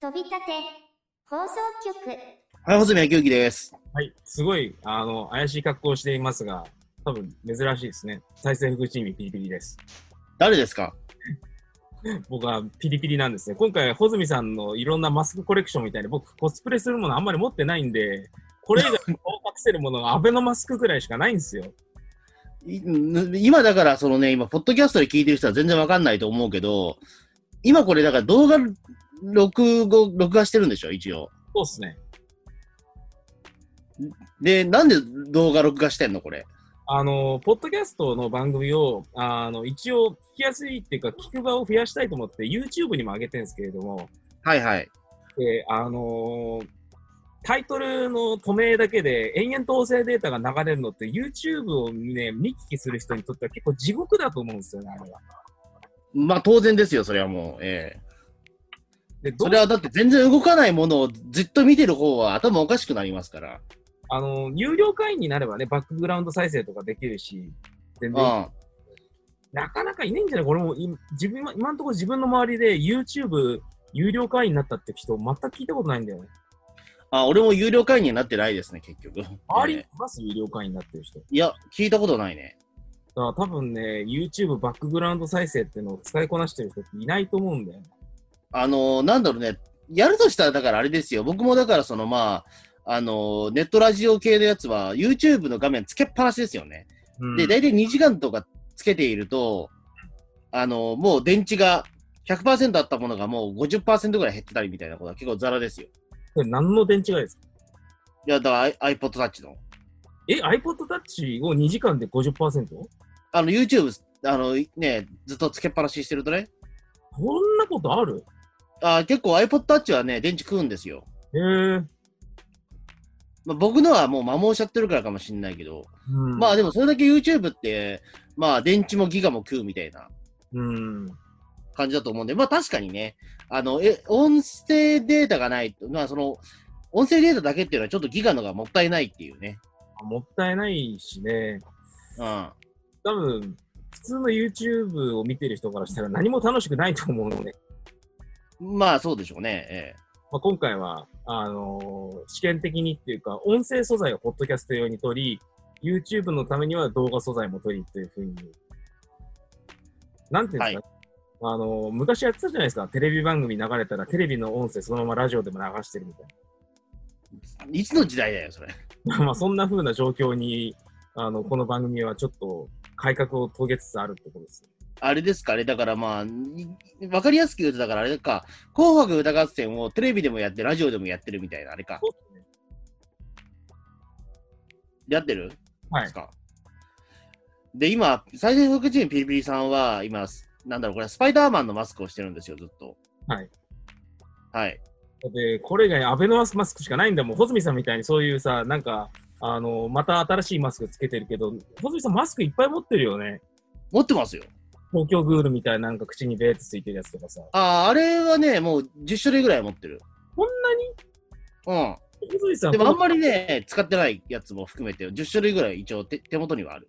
飛び立て放送局はい、細宮久樹です。はい、すごい、あの、怪しい格好をしていますが、多分珍しいですね。再生福チームピリピリです。誰ですか？僕はピリピリなんですね。今回、穂積さんのいろんなマスクコレクションみたいに、僕、コスプレするものあんまり持ってないんで、これ以外に顔隠せるものがアベノマスクぐらいしかないんですよ。い今だから、そのね、今、ポッドキャストで聞いてる人は全然わかんないと思うけど、今これ、だから動画録画、録画してるんでしょ、一応。そうっすね。で、なんで動画録画してんの、これ。あの、ポッドキャストの番組を、あの、一応聞きやすいっていうか、聞く場を増やしたいと思って、YouTube にも上げてるんですけれども、はいはい。で、あのータイトルの止めだけで延々と音声データが流れるのって YouTube をね、見聞きする人にとっては結構地獄だと思うんですよね、あれは。まあ、当然ですよ、それはもう。ええで、それはだって全然動かないものをずっと見てる方は頭おかしくなりますから。あのー有料会員になればね、バックグラウンド再生とかできるし、全然、うん。なかなかいないんじゃない？これもい自分は、今のところ自分の周りで YouTube 有料会員になったって人全く聞いたことないんだよね。あ、俺も有料会員にはなってないですね、結局。周ります？有料会員になってる人。いや、聞いたことないね。だから多分ね、YouTube バックグラウンド再生っていうのを使いこなしてる人っていないと思うんだよね。あのーなんだろうね、やるとしたら、だからあれですよ、僕もだから、そのまあ、あのーネットラジオ系のやつは、YouTube の画面つけっぱなしですよね。うんで、大体2時間とかつけていると、あのーもう電池が100%あったものがもう50%ぐらい減ってたりみたいなことは結構ザラですよ。これ何の電池がですか？いや、だから iPod Touch の。え、iPod Touch を2時間で 50%? あの、YouTube、あの、ね、ずっとつけっぱなししてるとね、こんなことある？あ結構 iPod Touch はね、電池食うんですよ。へえ。まあ、僕のはもう摩耗しちゃってるからかもしれないけど、うん、まあでもそれだけ YouTube って、まあ電池もギガも食うみたいなうん。感じだと思うんで、まあ確かにね、あの、え、音声データがないと、まあその、音声データだけっていうのはちょっとギガのがもったいないっていうね。もったいないしね。うん。多分、普通の YouTube を見てる人からしたら何も楽しくないと思うので、まあそうでしょうね。えまあ、今回は、あのー試験的にっていうか、音声素材をポッドキャスト用に取り、YouTube のためには動画素材も取りっていうふうに、なんていうんですか、あのー昔やってたじゃないですか。テレビ番組流れたらテレビの音声そのままラジオでも流してるみたいえいつの時代だよ、それ。な。まあそんな風な状況に、あの、この番組はちょっと改革を遂げつつあるってことです。あれですかね。だからまあ、にわかりやすく言うと、だからあれか、紅白歌合戦をテレビでもやって、ラジオでもやってるみたいな、あれか。やってる？はいです。か？で、今、再生福チームピリピリさんは、今、なんだろう、これ、スパイダーマンのマスクをしてるんですよ、ずっと。はい。はい。で、これ以外アベノマスクしかないんだもん。穂積さんみたいにそういうさ、なんか、あの、また新しいマスクつけてるけど、穂積さんマスクいっぱい持ってるよね。持ってますよ。東京グールみたいななんか口にベーってついてるやつとかさ。ああ、あれはね、もう10種類ぐらい持ってる。こんなに？うん。でもあんまりね、使ってないやつも含めて、10種類ぐらい一応手手元にはある。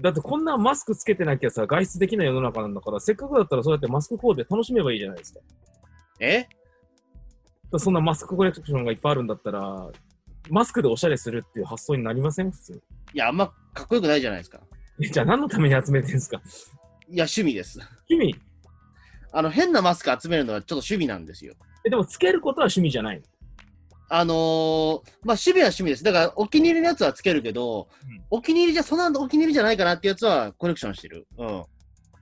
だってこんなマスクつけてなきゃさ、外出できない世の中なんだから、せっかくだったらそうやってマスクコーデ楽しめばいいじゃないですか。え？そんなマスクコレクションがいっぱいあるんだったら、マスクでおしゃれするっていう発想になりません？普通。いや、あんまかっこよくないじゃないですか。えじゃあ何のために集めてんすか？いや、趣味です。趣味？あの、変なマスク集めるのはちょっと趣味なんですよ。え、でもつけることは趣味じゃないの？あのー、まあ、趣味は趣味です。だから、お気に入りのやつはつけるけど、うんお気に入りじゃ、そんなお気に入りじゃないかなってやつはコレクションしてる。うん。こ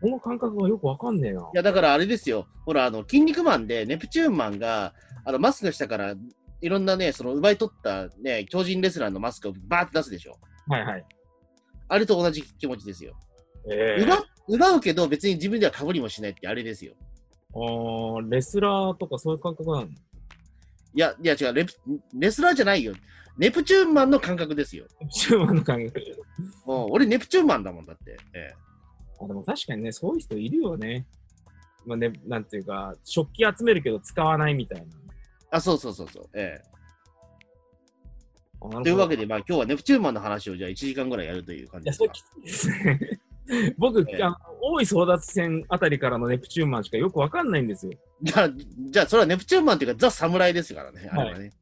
の感覚がよくわかんねえな。いや、だからあれですよ。ほら、あの、筋肉マンで、ネプチューンマンが、あの、マスクの下から、いろんなね、その、奪い取ったね、超人レスラーのマスクをバーって出すでしょ。はいはい。あれと同じ気持ちですよ。ええ奪奪うけど、別に自分では被りもしないってあれですよ。あーレスラーとかそういう感覚なのいや、いや違うレプ、レスラーじゃないよ。ネプチューンマンの感覚ですよ。中盤の感覚。もう俺、ネプチューンマンだもんだって。ええあでも確かにね、そういう人いるよね。まあね、なんていうか、食器集めるけど使わないみたいな。あ、そうそうそうそう。ええというわけで、まあ今日はネプチューンマンの話をじゃあ1時間ぐらいやるという感いや、じですかそれき。ついですね。僕、ええあの大井争奪戦あたりからのネプチューンマンしかよくわかんないんですよ。じゃあ、じゃあ、それはネプチューンマンっていうか、ザ・侍ですからね、あれはね。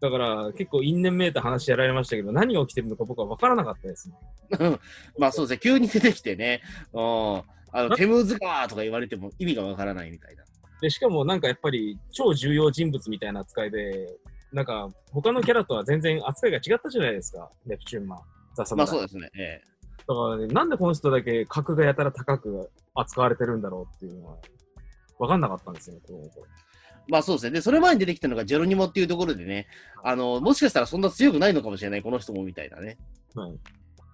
だから結構因縁めいた話やられましたけど、何が起きてるのか僕はわからなかったですね。まあそうですね、急に出てきてね、うん、あのテムズガーとか言われても意味がわからないみたいな。で、しかもなんかやっぱり超重要人物みたいな扱いで、なんか他のキャラとは全然扱いが違ったじゃないですか、ネプチューンマン。ザ・サムライまあそうですね。ええだからね、なんでこの人だけ格がやたら高く扱われてるんだろうっていうのは、わかんなかったんですよね、この頃まあそうですね。で、それ前に出てきたのがジェロニモっていうところでね、あの、もしかしたらそんな強くないのかもしれない、この人もみたいなね。はい。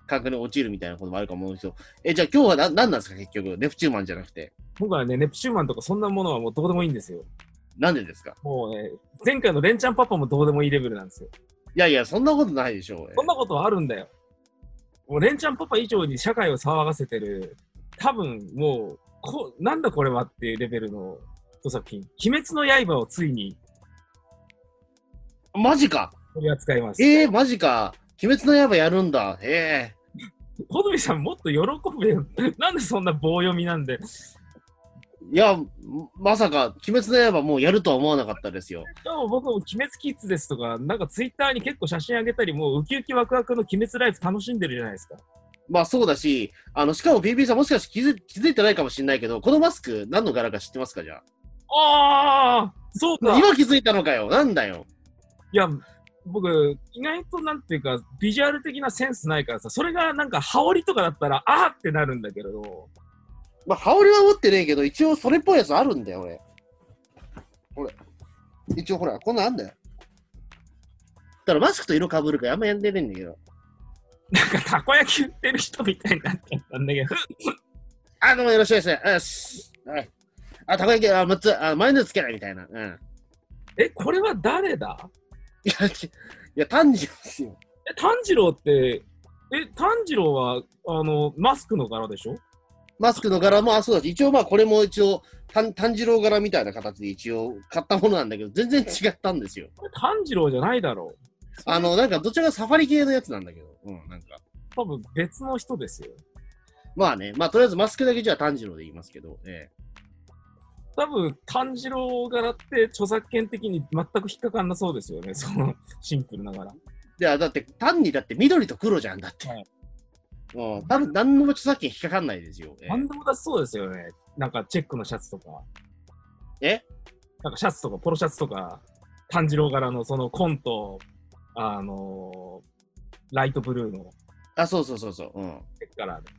感覚に陥るみたいなこともあるかも思うんですけど、え、じゃあ今日はな何なんですか、結局。ネプチューンマンじゃなくて。僕はね、ネプチューンマンとかそんなものはもうどうでもいいんですよ。なんでですか？もうね、前回のレンチャンパパもどうでもいいレベルなんですよ。いやいや、そんなことないでしょう。そんなことはあるんだよ。もうレンチャンパパ以上に社会を騒がせてる、多分もう、こなんだこれはっていうレベルの一作品。鬼滅の刃をついにマジか取り扱います。ええー、マジか鬼滅の刃やるんだ。え 小泉さんもっと喜べよ。なんでそんな棒読みなんで。えいや、まさか、鬼滅の刃もうやるとは思わなかったですよ。しかも僕も鬼滅キッズですとか、なんかツイッターに結構写真あげたり、もうウキウキワクワクの鬼滅ライフ楽しんでるじゃないですか。まあそうだし、あの、しかも PP さんもしかして気づ気づいてないかもしれないけど、このマスク何の柄か知ってますかじゃああそうか。あ。今気づいたのかよ。なんだよ。いや、僕、意外となんていうか、ビジュアル的なセンスないからさ、それがなんか羽織とかだったら、あーってなるんだけど、まあ、羽織は持ってねえけど、一応それっぽいやつあるんだよ、俺。これ。一応ほら、こんなんあんだよ。だからマスクと色被るからあんまやんでねえんだけど。なんかたこ焼き売ってる人みたいになっちゃったんだけど、あ、どうもよろしくですね。よし。はい。あ、たこ焼き、あ、6つ、あ、マヨネーズつけないみたいな。うん。え、これは誰だ？いや、ちいや、炭治郎ですよ。え、炭治郎って、え、炭治郎は、あの、マスクの柄でしょ？マスクの柄も、あ、そうだし、一応まあ、これも一応、炭炭治郎柄みたいな形で一応買ったものなんだけど、全然違ったんですよ。これ炭治郎じゃないだろう。あの、なんか、どちらかサファリ系のやつなんだけど、うん、なんか。多分別の人ですよ。まあね、まあ、とりあえずマスクだけじゃあ炭治郎で言いますけど、ええ。多分炭治郎柄って著作権的に全く引っかかんなそうですよね。そのシンプルながら。いや、だって、単にだって緑と黒じゃんだって。はいうん、多分何の著作権引っかかんないですよ。ええ何でもだそうですよね。なんかチェックのシャツとか。え？なんかシャツとか、ポロシャツとか、炭治郎柄のそのコント、あのーライトブルーのあ、そうそうそうそう。うん。チェックカラーで。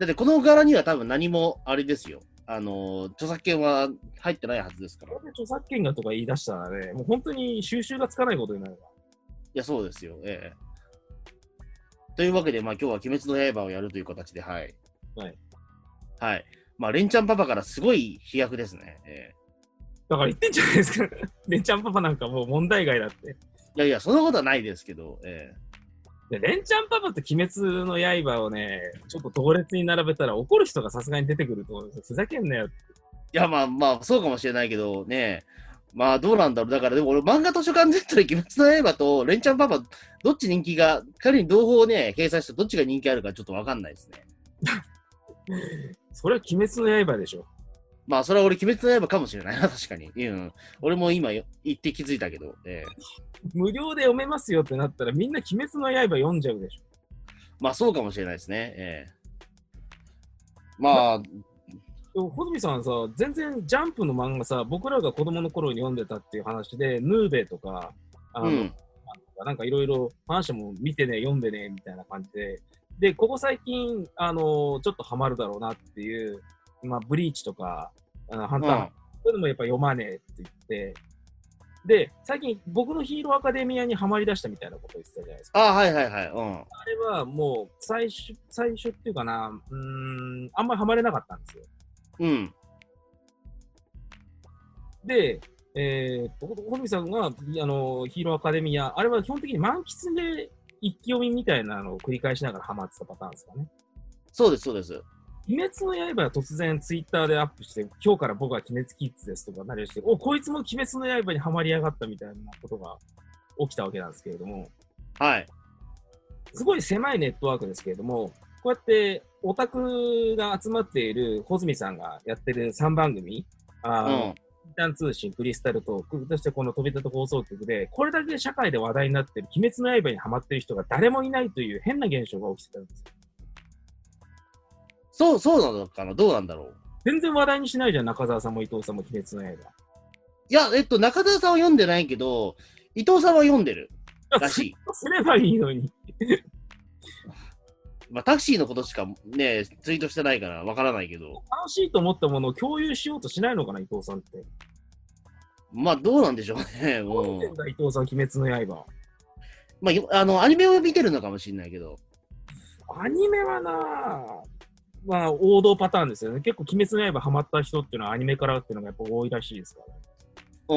だって、この柄には多分何も、あれですよ。あの、著作権は入ってないはずですから。著作権がとか言い出したらね、もう本当に収集がつかないことになるわ。や、そうですよ。ええ。というわけで、まあ今日は鬼滅の刃をやるという形で、はい。はい。はい。まあ、レンチャンパパからすごい飛躍ですね。ええ。だから言ってんじゃないですか。レンチャンパパなんかもう問題外だって。いやいや、そんなことはないですけど、えでレンチャンパパと鬼滅の刃をね、ちょっと同列に並べたら怒る人がさすがに出てくると思うんですよ。ふざけんなよって。え。いや、まあまあ、そうかもしれないけど、ねまあ、どうなんだろう。だから、でも俺、漫画図書館 Z で鬼滅の刃とレンチャンパパ、どっち人気が、仮に同胞ね、掲載してどっちが人気あるかちょっとわかんないですね。それは鬼滅の刃でしょ。まあ、それは俺、鬼滅の刃かもしれないな、確かに。うん。俺も今よ言って気づいたけど、ええ無料で読めますよってなったらみんな鬼滅の刃読んじゃうでしょ。まあ、そうかもしれないですね。ええまあ、でも穂積さんさ、全然ジャンプの漫画さ、僕らが子供の頃に読んでたっていう話で、ヌーベとか、あの、うん。なんかいろいろ話も見てね、読んでね、みたいな感じで、で、ここ最近、あの、ちょっとハマるだろうなっていう、まあ、ブリーチとか、あのハンター、うんそういうのもやっぱ読まねえって言って、で、最近僕のヒーローアカデミアにはまりだしたみたいなこと言ってたじゃないですか。ああ、はいはいはい。うん。あれはもう最初、最初っていうかな、うーん、あんまりハマれなかったんですよ。うん。で、えー、ほほみさんがあのヒーローアカデミア、あれは基本的に満喫で一気読みみたいなのを繰り返しながらハマってたパターンですかね。そうです、そうです。鬼滅の刃は突然ツイッターでアップして、今日から僕は鬼滅キッズですとかなりして、お、こいつも鬼滅の刃にはまりやがったみたいなことが起きたわけなんですけれども、はい。すごい狭いネットワークですけれども、こうやってオタクが集まっている穂積さんがやってる3番組、あのうん。一旦通信、クリスタルトーク、そしてこの飛び立つ放送局で、これだけ社会で話題になってる、鬼滅の刃にハマってる人が誰もいないという変な現象が起きてたんですよ。そう、そうなのかな？どうなんだろう？全然話題にしないじゃん、中澤さんも伊藤さんも鬼滅の刃。いや、えっと、中澤さんは読んでないけど、伊藤さんは読んでるらしい。すればいいのに。まあ、タクシーのことしかね、ツイートしてないからわからないけど、楽しいと思ったものを共有しようとしないのかな、伊藤さんって。まあ、どうなんでしょうね。どう伊藤さん、鬼滅の刃。まあよ、あの、アニメを見てるのかもしれないけど、アニメはなまあ、王道パターンですよね。結構、鬼滅の刃ハマった人っていうのはアニメからっていうのがやっぱ多いらしいですからね。うん。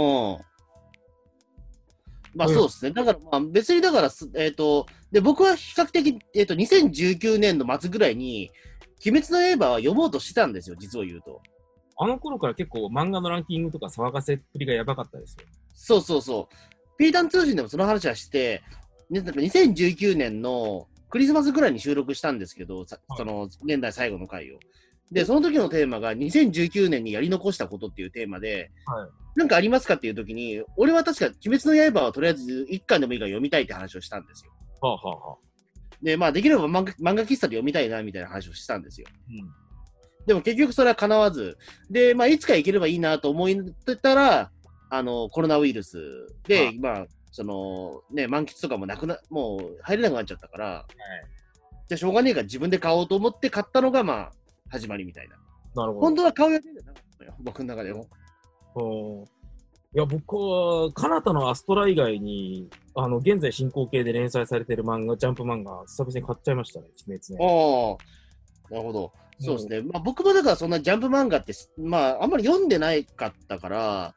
まあうんそうですね。だから、まあ別にだからす、えっ、と、で、僕は比較的、えっ、と、2019年の末ぐらいに、鬼滅の刃は読もうとしてたんですよ、実を言うと。あの頃から結構漫画のランキングとか騒がせっぷりがやばかったですよ。そうそうそう。ピータン通信でもその話はして、ねなんか2019年のクリスマスぐらいに収録したんですけど、さはいその年代最後の回を。で、その時のテーマが2019年にやり残したことっていうテーマで、はいなんかありますかっていう時に、俺は確か鬼滅の刃はとりあえず一巻でもいいから読みたいって話をしたんですよ。はあはあはあ。で、まあできれば漫画漫画喫茶で読みたいなみたいな話をしたんですよ。うん。でも結局それは叶わず、で、まあいつか行ければいいなと思ってたら、あの、コロナウイルスで、あまあ、その、ね、満喫とかもなくな、もう入れなくなっちゃったから、じゃあしょうがねえから自分で買おうと思って買ったのが、まあ、始まりみたいな。なるほど本。当は買う予定じゃなかったのよ、僕の中でも。うんいや、僕は、カナタのアストラ以外に、あの、現在進行形で連載されてる漫画、ジャンプ漫画、久々に買っちゃいましたね、鬼滅ね。ああ、なるほど。そうですね。まあ僕もだからそんなジャンプ漫画って、まああんまり読んでないかったから、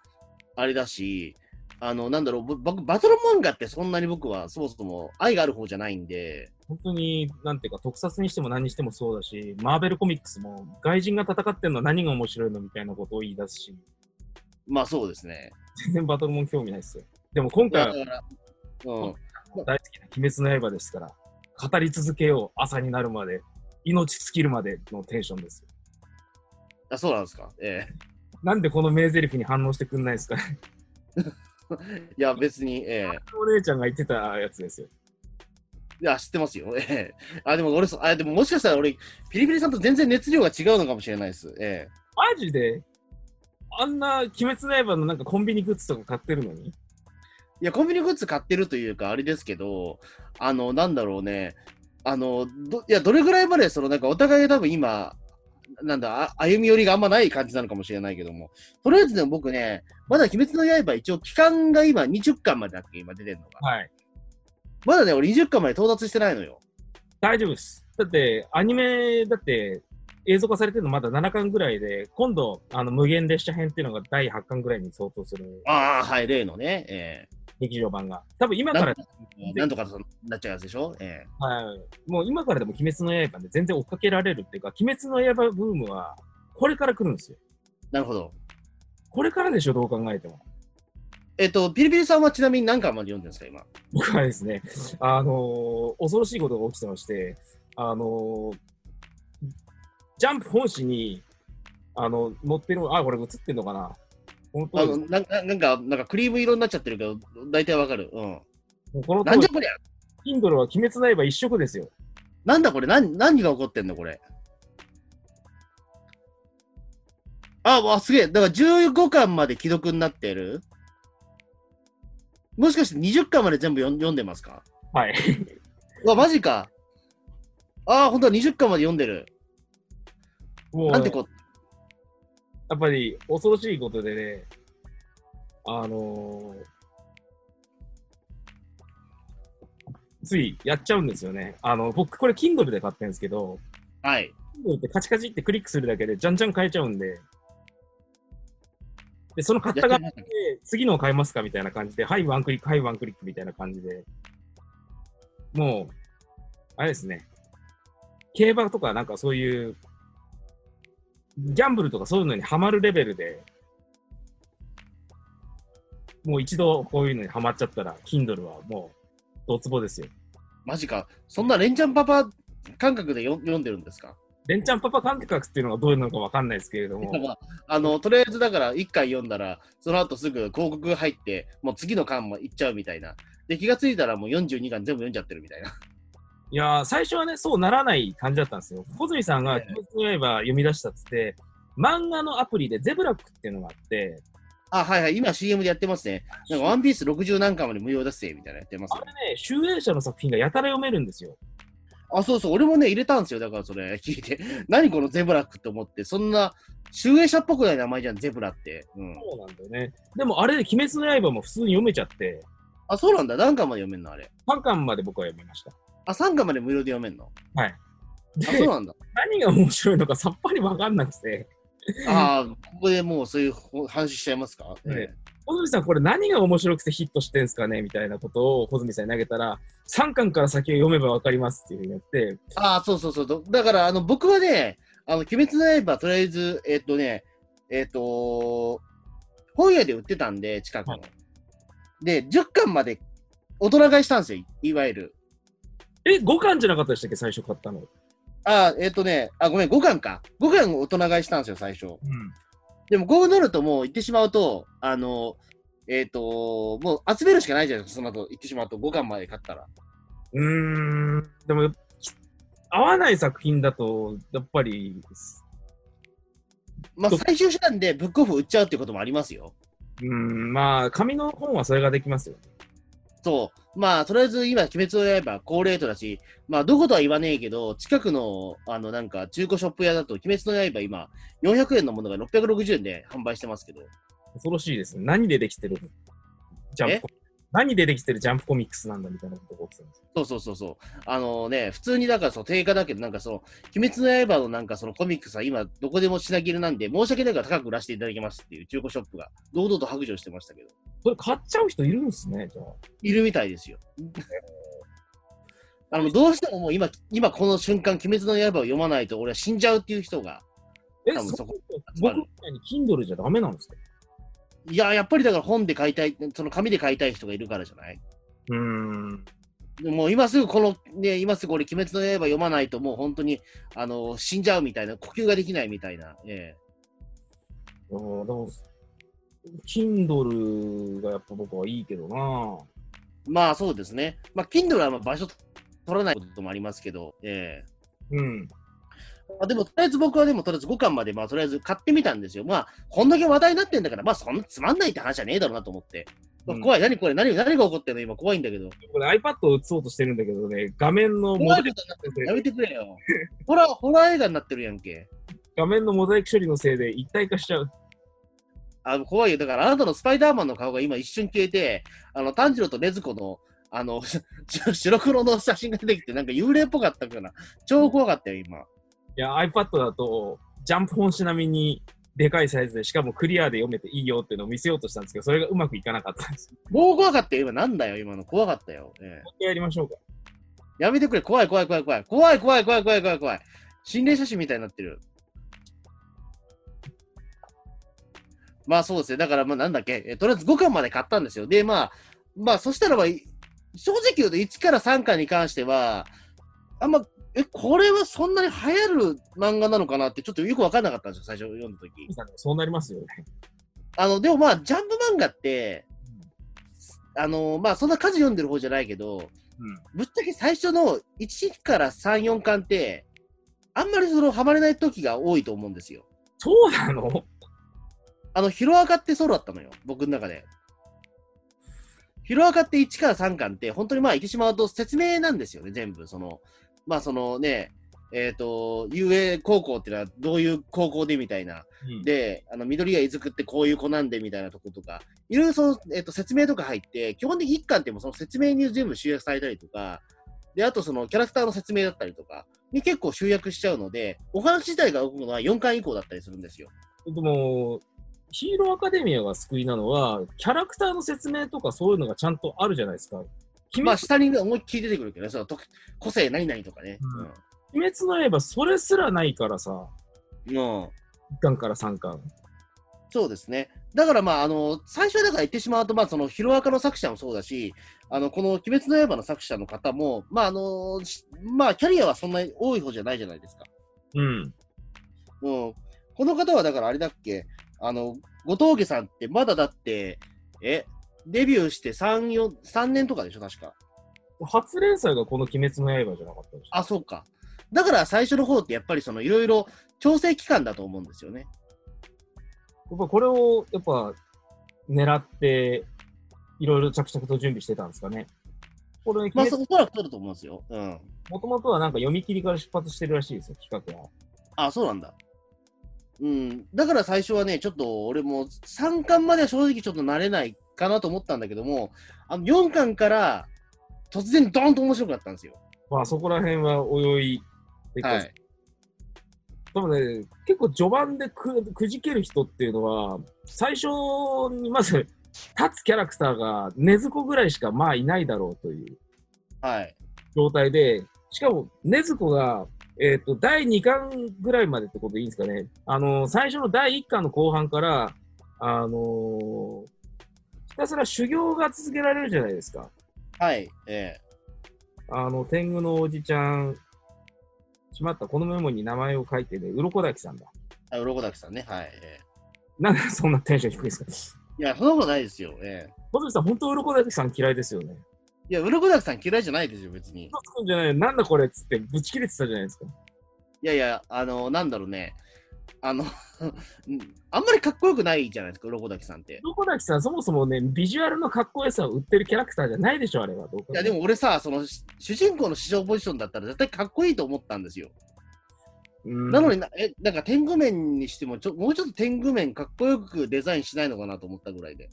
あれだし、あの、なんだろう、ぼ僕、バトル漫画ってそんなに僕はそもそも愛がある方じゃないんで、本当に、なんていうか、特撮にしても何にしてもそうだし、マーベルコミックスも、外人が戦ってるのは何が面白いのみたいなことを言い出すし、まあそうですね。全然バトルもん興味ないですよ。でも今回は。大好きな鬼滅の刃ですから、語り続けよう、朝になるまで、命尽きるまでのテンションですよ。あ、そうなんですか？えなんでこの名台詞に反応してくんないですか？え。いや、別に、ええ。お姉ちゃんが言ってたやつですよ。いや、知ってますよ。ええ。あ、でも俺そ、あ、でももしかしたら俺、ピリピリさんと全然熱量が違うのかもしれないです。ええ。マジで？あんな鬼滅の刃のなんかコンビニグッズとか買ってるのに？いや、コンビニグッズ買ってるというか、あれですけど、あの、なんだろうね。あの、ど、いや、どれぐらいまで、その、なんか、お互い多分今、なんだ、あ歩み寄りがあんまない感じなのかもしれないけども、とりあえずでも僕ね、まだ鬼滅の刃一応期間が今20巻までだっけ今出てるのが。はい。まだね、俺20巻まで到達してないのよ。大丈夫です。だって、アニメ、だって、映像化されてるのまだ7巻ぐらいで、今度、あの、無限列車編っていうのが第8巻ぐらいに相当するああ、はい、例のね、え劇場版が。多分今えから、なんとかとなっちゃうやつでしょ？ええはい。もう今からでも鬼滅の刃で全然追っかけられるっていうか、鬼滅の刃ブームは、これから来るんですよ。なるほど。これからでしょ、どう考えても。えっと、ピリピリさんはちなみに何巻まで読んでるんですか、今？僕はですね、あのー恐ろしいことが起きてまして、あのージャンプ本誌に、あの、載ってる、あ、これ映ってんのかな？本当あのなななんか、なんかクリーム色になっちゃってるけど、大体わかる。うん。もうこのなんじゃ、こりゃ？Kindle は鬼滅の刃一色ですよ。なんだこれ？何、何が起こってんのこれ？あ、わ、すげえ。だから15巻まで既読になってる？もしかして20巻まで全部読んでますか？はい。う わ、マジか。ああ、ほんとだ、20巻まで読んでる。もう、なんてこやっぱり恐ろしいことでね、あのーついやっちゃうんですよね。あの、僕、これ Kindle で買ってるんですけど、はい。Kindle ってカチカチってクリックするだけで、じゃんじゃん買えちゃうんで、で、その買った側で、次のを買えますかみたいな感じで、はい、ワンクリック、はい、ワンクリックみたいな感じで、もう、あれですね、競馬とかなんかそういう、ギャンブルとかそういうのにハマるレベルで、もう一度こういうのにハマっちゃったら、Kindle はもう、ドツボですよ。マジか。そんなレンチャンパパ感覚でよ読んでるんですか？レンチャンパパ感覚っていうのがどういうのかわかんないですけれども、まああの、とりあえずだから1回読んだら、その後すぐ広告が入って、もう次の巻も行っちゃうみたいな。で、気がついたらもう42巻全部読んじゃってるみたいな。いやー、最初はね、そうならない感じだったんですよ。小泉さんがええ鬼滅の刃読み出したっつって、漫画のアプリでゼブラックっていうのがあって、あ、はいはい、今 CM でやってますね。なんかワンピース60何巻まで無料だっせみたいなやってますよあれ。ね、集英社の作品がやたら読めるんですよ。あ、そうそう、俺もね、入れたんですよ。だからそれ聞いて。何このゼブラックって思って、そんな、集英社っぽくない名前じゃん、ゼブラって。うん。そうなんだよね。でもあれで鬼滅の刃も普通に読めちゃって、あ、そうなんだ。何巻まで読めんのあれ？3巻まで僕は読みました。あ、3巻まで無料で読めんの？はい。あ、そうで、なんだ。何が面白いのかさっぱりわかんなくて、ああ、ここでもうそういうほ話しちゃいますか、え小泉さん、これ何が面白くてヒットしてんすかね？みたいなことを小泉さんに投げたら、3巻から先を読めばわかりますっていうふうに言って、ああ、そうそうそうど。だから、あの、僕はね、あの、鬼滅の刃、とりあえず、えっ、とね、えっ、と、本屋で売ってたんで、近くの。はいで、10巻まで大人買いしたんですよ、いいわゆる。え、5巻じゃなかったでしたっけ？最初買ったの。ああ、えっ、とね、あ、ごめん、5巻か。5巻大人買いしたんですよ、最初。うん。でも、こうなるともう言ってしまうと、あの、えっ、と、もう集めるしかないじゃないですか、その後言ってしまうと、5巻まで買ったら。うーん。でも、合わない作品だと、やっぱり、まあ、最終手段でブックオフ売っちゃうっていうこともありますよ。うーん、まあ、紙の本はそれができますよ。そう。まあ、とりあえず今、鬼滅の刃、高レートだし、まあ、どことは言わねえけど、近くの、あの、なんか、中古ショップ屋だと、鬼滅の刃、今、400円のものが660円で販売してますけど、恐ろしいです。何でできてるジャンプ何でできてるジャンプコミックスなんだみたいなことが起きてます。そうそうそうそう。あのね、普通にだからそう、定価だけど、なんかその、鬼滅の刃のなんかそのコミックスは今、どこでも品切れなんで、申し訳ないから高く売らせていただきますっていう中古ショップが、堂々と白状してましたけど、それ買っちゃう人いるんですね、じゃあ。いるみたいですよ。あの、どうしてももう今、今この瞬間、鬼滅の刃を読まないと俺は死んじゃうっていう人が、え、多分そこそこ僕みたいに Kindle じゃダメなんですかいや、やっぱりだから本で買いたい、その紙で買いたい人がいるからじゃない？うーん。でもう今すぐこの、ね、今すぐ俺、鬼滅の刃読まないともう本当に、あの、死んじゃうみたいな、呼吸ができないみたいな、えあーでも、Kindle がやっぱ僕はいいけどなえまあそうですね。まあ、Kindle はまあ場所取らないこともありますけど、ええうん。まあ、でも、とりあえず僕はでも、とりあえず5巻まで、まあ、とりあえず買ってみたんですよ。まあ、こんだけ話題になってんだから、まあ、そんなつまんないって話じゃねえだろうなと思って。まあうん怖い、何これ、何、何が起こってんの今、怖いんだけど。これ iPad を映そうとしてるんだけどね、画面のモザイ怖いことになってるやめてくれよ。ホラー、ホラー映画になってるやんけ。画面のモザイク処理のせいで一体化しちゃう。あの怖いよ。だから、あなたのスパイダーマンの顔が今一瞬消えて、あの、炭治郎と禰豆子の、あの、し 白黒の写真が出てきて、なんか幽霊っぽかったから、超怖かったよ、今。いや、iPad だと、ジャンプ本紙並みにでかいサイズで、しかもクリアで読めていいよっていうのを見せようとしたんですけど、それがうまくいかなかったんです。もう怖かったよ、今。なんだよ、今の。怖かったよ。ええやりましょうか。やめてくれ。怖い、怖い、怖い、怖い。怖い、怖い、怖い、怖い、怖い、怖い。心霊写真みたいになってる。まあそうですね。だから、まあなんだっけ。えとりあえず5巻まで買ったんですよ。で、まあ、まあそしたらば、い正直言うと1から3巻に関しては、あんま、え、これはそんなに流行る漫画なのかなってちょっとよくわかんなかったんですよ、最初読んだ時。そうなりますよね。あの、でもまあ、ジャンプ漫画って、あの、まあそんな数読んでる方じゃないけど、うん。ぶっちゃけ最初の1から3、4巻って、あんまりそのハマれない時が多いと思うんですよ。そうなの？あの、ヒロアカってそうだったのよ、僕の中で。ヒロアカって1から3巻って、本当にまあ言ってしまうと説明なんですよね、全部。その、まあそのね、えっ、と、遊泳高校っていうのはどういう高校でみたいな。うん、で、あの、緑谷いずくってこういう子なんでみたいなとことか、いろいろその、えっ、と、説明とか入って、基本的に一巻ってもうその説明に全部集約されたりとか、で、あとそのキャラクターの説明だったりとか、に結構集約しちゃうので、お話自体が動くのは4巻以降だったりするんですよ。でも、ヒーローアカデミアが救いなのは、キャラクターの説明とかそういうのがちゃんとあるじゃないですか。鬼まあ、滅下に思いっきり出てくるけどね、その特個性何々とかね。うん鬼滅の刃、それすらないからさ、うん。うん1巻から3巻。そうですね。だからまあ、あの、最初はだから言ってしまうと、まあ、その、ヒロアカの作者もそうだし、あの、この、鬼滅の刃の作者の方も、まあ、あの、しまあ、キャリアはそんなに多い方じゃないじゃないですか。うん。うん。この方はだからあれだっけ、あの、後藤家さんってまだだって、え、デビューして3、4、3年とかでしょ、確か。初連載がこの鬼滅の刃じゃなかったでしょ。あ、そうか。だから最初の方ってやっぱりそのいろいろ調整期間だと思うんですよね。やっぱこれを、やっぱ、狙って、いろいろ着々と準備してたんですかね。これ、まあ、そおそらく取ると思うんですよ。うん。もともとはなんか読み切りから出発してるらしいですよ、企画は。あ、そうなんだ。うん。だから最初はね、ちょっと俺も3巻までは正直ちょっと慣れないかなと思ったんだけども、あの4巻から突然ドーンと面白くなったんですよ。まあそこら辺は泳いで、はい。多分ね、結構序盤でくくじける人っていうのは、最初にまず立つキャラクターが根津子ぐらいしかまあいないだろうというはい。状態で、しかも根津子が、えっ、と、第2巻ぐらいまでってことでいいんですかね。あの最初の第1巻の後半から、あのーひたすら修行が続けられるじゃないですか。はい。ええあの、天狗のおじちゃん、しまった、このメモに名前を書いてね、鱗滝さんだ。あ、鱗滝さんね。はい。えなんでそんなテンション低いんですか？えいや、そんなことないですよ。ええ小泉さん、本当鱗滝さん嫌いですよね。いや、鱗滝さん嫌いじゃないですよ、別に。嘘つくんじゃないよなんだこれっつってぶち切れてたじゃないですか。いやいや、あの、なんだろうね。あの、う んあんまりかっこよくないじゃないですか、鱗滝さんって。鱗滝さん、そもそもね、ビジュアルのかっこよさを売ってるキャラクターじゃないでしょ、あれは。いや、でも俺さ、その、し主人公の師匠ポジションだったら絶対かっこいいと思ったんですよ。うんなのにな、え、なんか天狗面にしてもちょ、もうちょっと天狗面かっこよくデザインしないのかなと思ったぐらいで。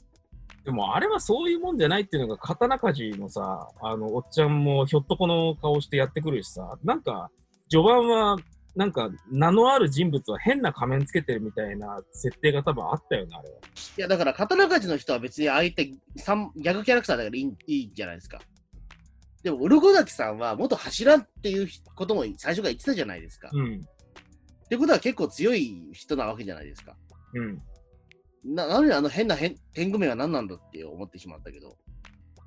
でもあれはそういうもんじゃないっていうのが、刀鍛冶のさ、あの、おっちゃんもひょっとこの顔してやってくるしさ、なんか、序盤は、なんか、名のある人物は変な仮面つけてるみたいな設定が多分あったよね、あれは。いや、だから、刀鍛冶の人は別に相手、三逆キャラクターだからいいいいじゃないですか。でも、鱗崎さんは元柱っていうことも最初から言ってたじゃないですか。うん。ってことは結構強い人なわけじゃないですか。うん。な、なのにあの変な変天狗面は何なんだって思ってしまったけど。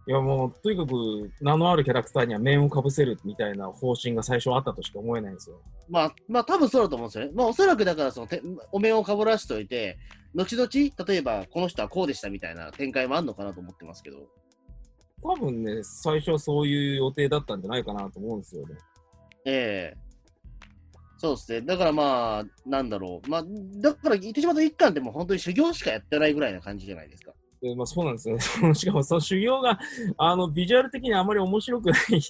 いやもう、とにかく、名のあるキャラクターには面をかぶせるみたいな方針が最初あったとしか思えないんですよ。まあ、まあ、多分そうだと思うんですよね。まあ、おそらくだから、その、てお面をかぶらしておいて、後々、例えば、この人はこうでしたみたいな展開もあるのかなと思ってますけど。多分ね、最初はそういう予定だったんじゃないかなと思うんですよね。ええそうですね。だからまあ、なんだろう。まあ、だから、言ってしまうと一巻ってもう本当に修行しかやってないぐらいな感じじゃないですか。でまあ、そうなんですよね。しかもその修行が、あの、ビジュアル的にあまり面白くない。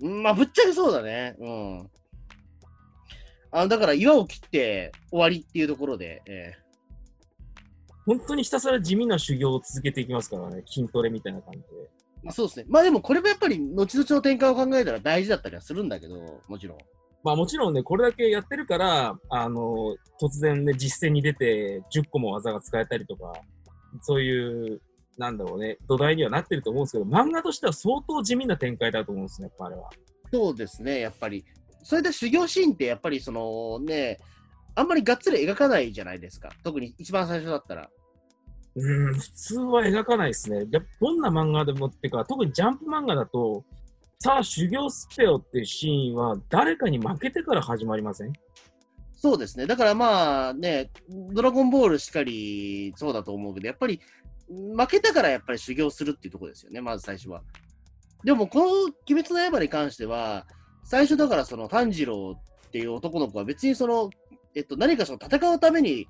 うんまあ、ぶっちゃけそうだね。うん。あのだから、岩を切って終わりっていうところで、ええ本当にひたすら地味な修行を続けていきますからね。筋トレみたいな感じで。まあ、そうですね。まあでも、これもやっぱり、後々の展開を考えたら大事だったりはするんだけど、もちろん。まあもちろんね、これだけやってるから、あの、突然ね、実践に出て10個も技が使えたりとか、そういう、なんだろうね、土台にはなってると思うんですけど、漫画としては相当地味な展開だと思うんですね、やっぱあれは。そうですね、やっぱり。それで修行シーンって、やっぱりそのね、あんまりがっつり描かないじゃないですか。特に一番最初だったら。うん、普通は描かないですね。どんな漫画でもっていうか、特にジャンプ漫画だと、さあ修行すってよっていうシーンは誰かに負けてから始まりません？そうですね。だからまあね、ドラゴンボールしかりそうだと思うけど、やっぱり負けたからやっぱり修行するっていうとこですよね、まず最初は。でも、この鬼滅の刃に関しては、最初だからその炭治郎っていう男の子は別にその、えっと、何かその戦うために、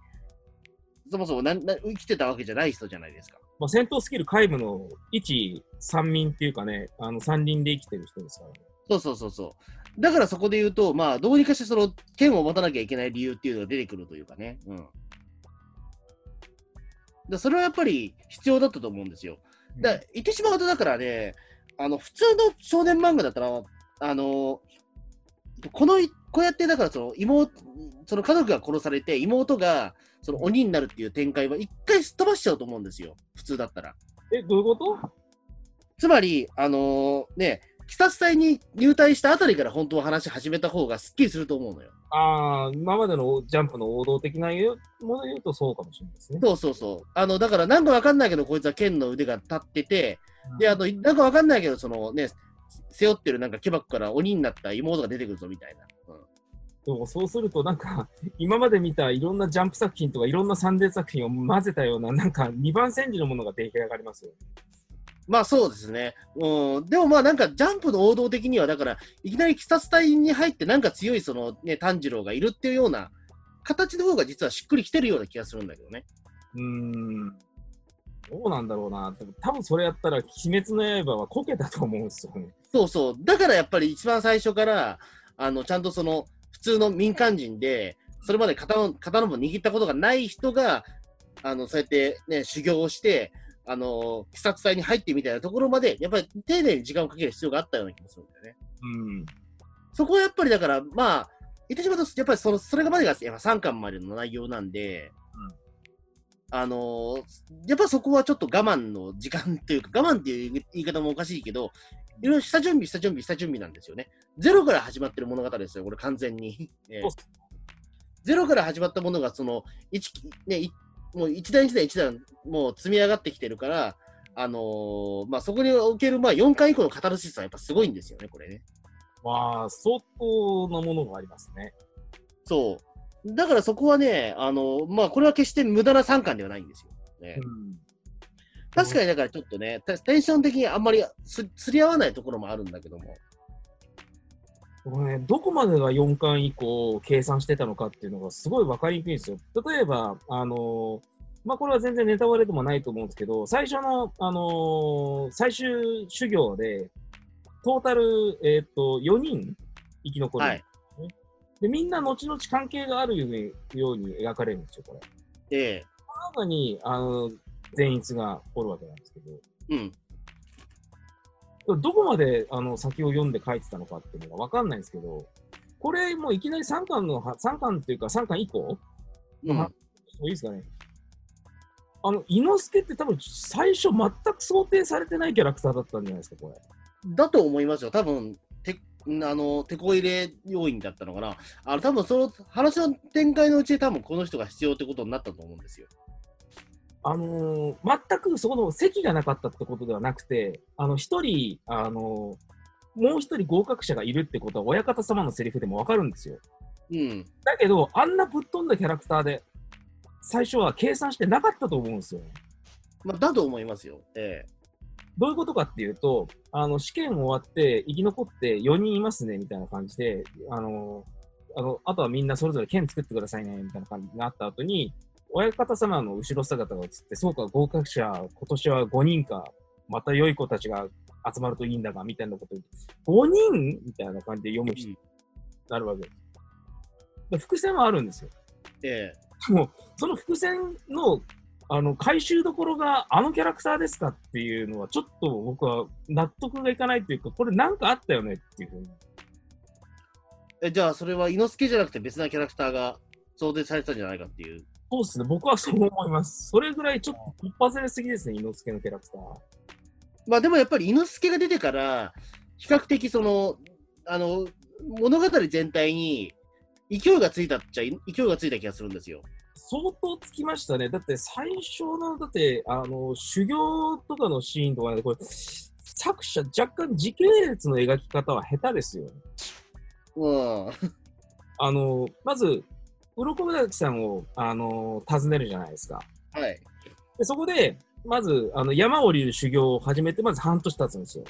そもそもなな生きてたわけじゃない人じゃないですか。まあ、戦闘スキル皆無の一三民っていうかね、あの三輪で生きてる人ですからね。そうそうそうそう。だからそこで言うと、まあ、どうにかしてその剣を持たなきゃいけない理由っていうのが出てくるというかね。うん。だそれはやっぱり必要だったと思うんですよ。だ言ってしまうと、だからね、あの、普通の少年漫画だったら、あの、この、こうやって、だからその妹、その家族が殺されて、妹がその鬼になるっていう展開は一回すっ飛ばしちゃうと思うんですよ。普通だったら。え、どういうこと？つまり、あのね、鬼殺隊に入隊したあたりから本当は話し始めた方がすっきりすると思うのよ。ああ、今までのジャンプの王道的なもので言うとそうかもしれないですね。そうそうそう。あの、だからなんかわかんないけど、こいつは剣の腕が立ってて、で、あの、なんかわかんないけど、そのね、背負ってるなんか木箱から鬼になった妹が出てくるぞみたいな。うんでもそうすると、なんか、今まで見たいろんなジャンプ作品とかいろんなサンデー作品を混ぜたような、なんか2番煎じのものが出来上がりますよ。まあそうですね。うん。でもまあなんかジャンプの王道的には、だから、いきなり鬼殺隊に入ってなんか強いそのね、炭治郎がいるっていうような形の方が実はしっくりきてるような気がするんだけどね。うーん。どうなんだろうな。多分それやったら、鬼滅の刃はこけたと思うんですよね。そうそう。だからやっぱり一番最初から、あの、ちゃんとその、普通の民間人で、それまで刀の刀も握ったことがない人が、あの、そうやってね、修行をして、あの、鬼殺隊に入ってみたいなところまで、やっぱり丁寧に時間をかける必要があったような気がするんだよね。うん。そこはやっぱりだから、まあ、言ってしまうと、やっぱりその、それがまでが、やっぱ3巻までの内容なんで、うんあのーやっぱそこはちょっと我慢の時間っていうか、我慢っていう言い方もおかしいけど、いろいろ下準備、下準備、下準備なんですよね。ゼロから始まってる物語ですよ、これ完全に。ええそうゼロから始まったものが、その、一、ね、いもう一段一段一段、もう積み上がってきてるから、あのーまあ、そこにおける、まあ、4巻以降のカタルシスはやっぱすごいんですよね、これね。まあ、相当なものがありますね。そう。だからそこはね、あの、まあ、これは決して無駄な3巻ではないんですよ。ねうん。確かにだからちょっとね、テテンション的にあんまりす釣り合わないところもあるんだけども。僕ね、どこまでが4巻以降計算してたのかっていうのがすごい分かりにくいんですよ。例えば、あのーまあ、これは全然ネタバレでもないと思うんですけど、最初の、あのー最終修行で、トータル、えっ、と、4人生き残る、はい。で、みんな後々関係があるように描かれるんですよ、これ。ええこの中に、あの、善逸がおるわけなんですけど、うん。どこまであの先を読んで書いてたのかっていうのが分かんないんですけど、これもういきなり3巻のは、3巻っていうか3巻以降？うん。いいですかね。あの、伊之助って多分最初全く想定されてないキャラクターだったんじゃないですか、これ。だと思いますよ。多分、て、あの、手こ入れ要因だったのかな。あの、多分その話の展開のうちで多分この人が必要ってことになったと思うんですよ。あのー全くそこの席がなかったってことではなくて、あの、一人、あのーもう一人合格者がいるってことは親方様のセリフでもわかるんですよ。うん。だけど、あんなぶっ飛んだキャラクターで、最初は計算してなかったと思うんですよ。まあ、だと思いますよ。えどういうことかっていうと、あの、試験終わって生き残って4人いますね、みたいな感じで、あの、あの、あとはみんなそれぞれ剣作ってくださいね、みたいな感じになった後に、親方様の後ろ姿が映って、そうか、合格者、今年は5人か、また良い子たちが集まるといいんだが、みたいなこと言って、5人みたいな感じで読む人になるわけです。で伏線はあるんですよ。ええもう、その伏線の、あの、回収どころがあのキャラクターですかっていうのは、ちょっと僕は納得がいかないというか、これなんかあったよねっていうふうに。え。じゃあ、それは猪之助じゃなくて別なキャラクターが想定されてたんじゃないかっていう。そうですね、僕はそう思います。それぐらいちょっと一発目すぎですね、伊之助のキャラクター。まあでもやっぱり猪之助が出てから、比較的その、あの、物語全体に勢いがついたっちゃ、勢いがついた気がするんですよ。相当つきましたね。だって最初の、だって、あの、修行とかのシーンとかね、これ、作者若干時系列の描き方は下手ですよね。うん。あの、まず、鱗滝さんを、あの、訪ねるじゃないですか。はい。でそこで、まず、あの、山を降りる修行を始めて、まず半年経つんですよ。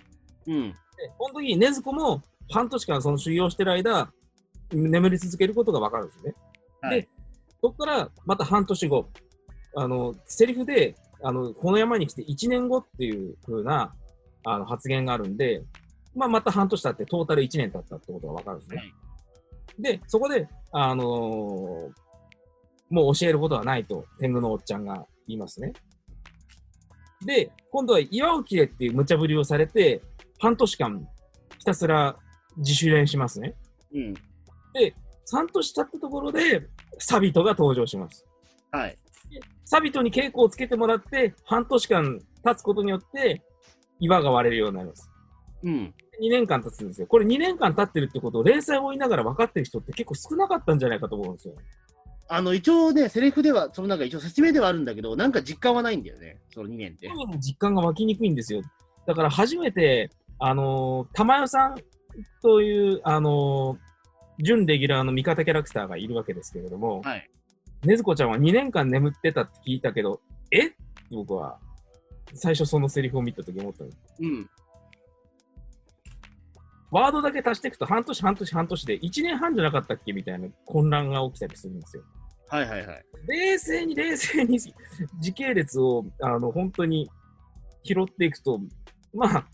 うん。で、この時に、禰豆子も半年間その修行してる間、眠り続けることがわかるんですね。はいで、そこからまた半年後、あの、セリフで、あの、この山に来て1年後っていう風な、あの、発言があるんで、まあ、また半年経ってトータル1年経ったってことがわかるんですね。はいで、そこで、あのーもう教えることはないと、天狗のおっちゃんが言いますね。で、今度は岩を切れっていう無茶ぶりをされて、半年間ひたすら自主練しますね。うん。半年経ったところで、サビトが登場します。はい。サビトに稽古をつけてもらって、半年間経つことによって、岩が割れるようになります。うん。2年間経つんですよ。これ2年間経ってるってことを連載を追いながら分かってる人って結構少なかったんじゃないかと思うんですよ。あの、一応ね、セリフでは、そのなんか一応説明ではあるんだけど、なんか実感はないんだよね、その2年って。実感が湧きにくいんですよ。だから初めて、あのー、玉代さんという、あのー、準レギュラーの味方キャラクターがいるわけですけれども、はい。ねずこちゃんは2年間眠ってたって聞いたけど、え？って僕は、最初そのセリフを見たとき思ったの。うん。ワードだけ足していくと半年半年半年で1年半じゃなかったっけみたいな混乱が起きたりするんですよ。はいはいはい。冷静に冷静に時系列をあの本当に拾っていくと、まあ、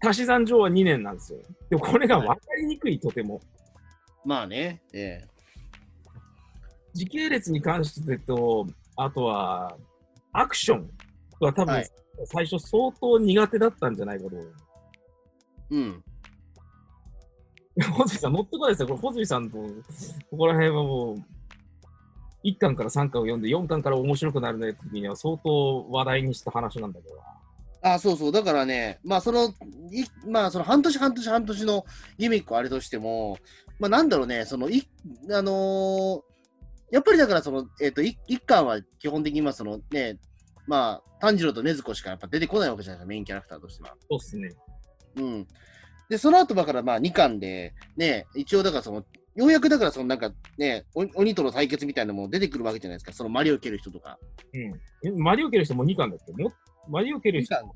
足し算上は2年なんですよ。でもこれが分かりにくい、とても。まあね、え時系列に関してと、あとは、アクションは多分、はい最初相当苦手だったんじゃないかと思う。えうん。ホズミさん、乗ってこないですよ。これ、ホズミさんと、ここら辺はもう、1巻から3巻を読んで、4巻から面白くなるねって時には相当話題にした話なんだけど。あ、そうそう。だからね、まあ、その、いまあ、その半年半年半年のギミックはあれとしても、まあ、なんだろうね、その、い、あのーやっぱりだから、その、えっ、と、い一巻は基本的に、まあ、そのね、まあ、炭治郎と禰豆子しかやっぱ出てこないわけじゃないですか、メインキャラクターとしては。そうっすね。うん。で、その後だから、まあ、2巻で、ね、一応だから、その、ようやくだから、そのなんかね、お鬼との対決みたいなのも出てくるわけじゃないですか、そのマリオを蹴る人とか。うん。えマリオ蹴る人も2巻だっけ？もマリオ蹴る2人巻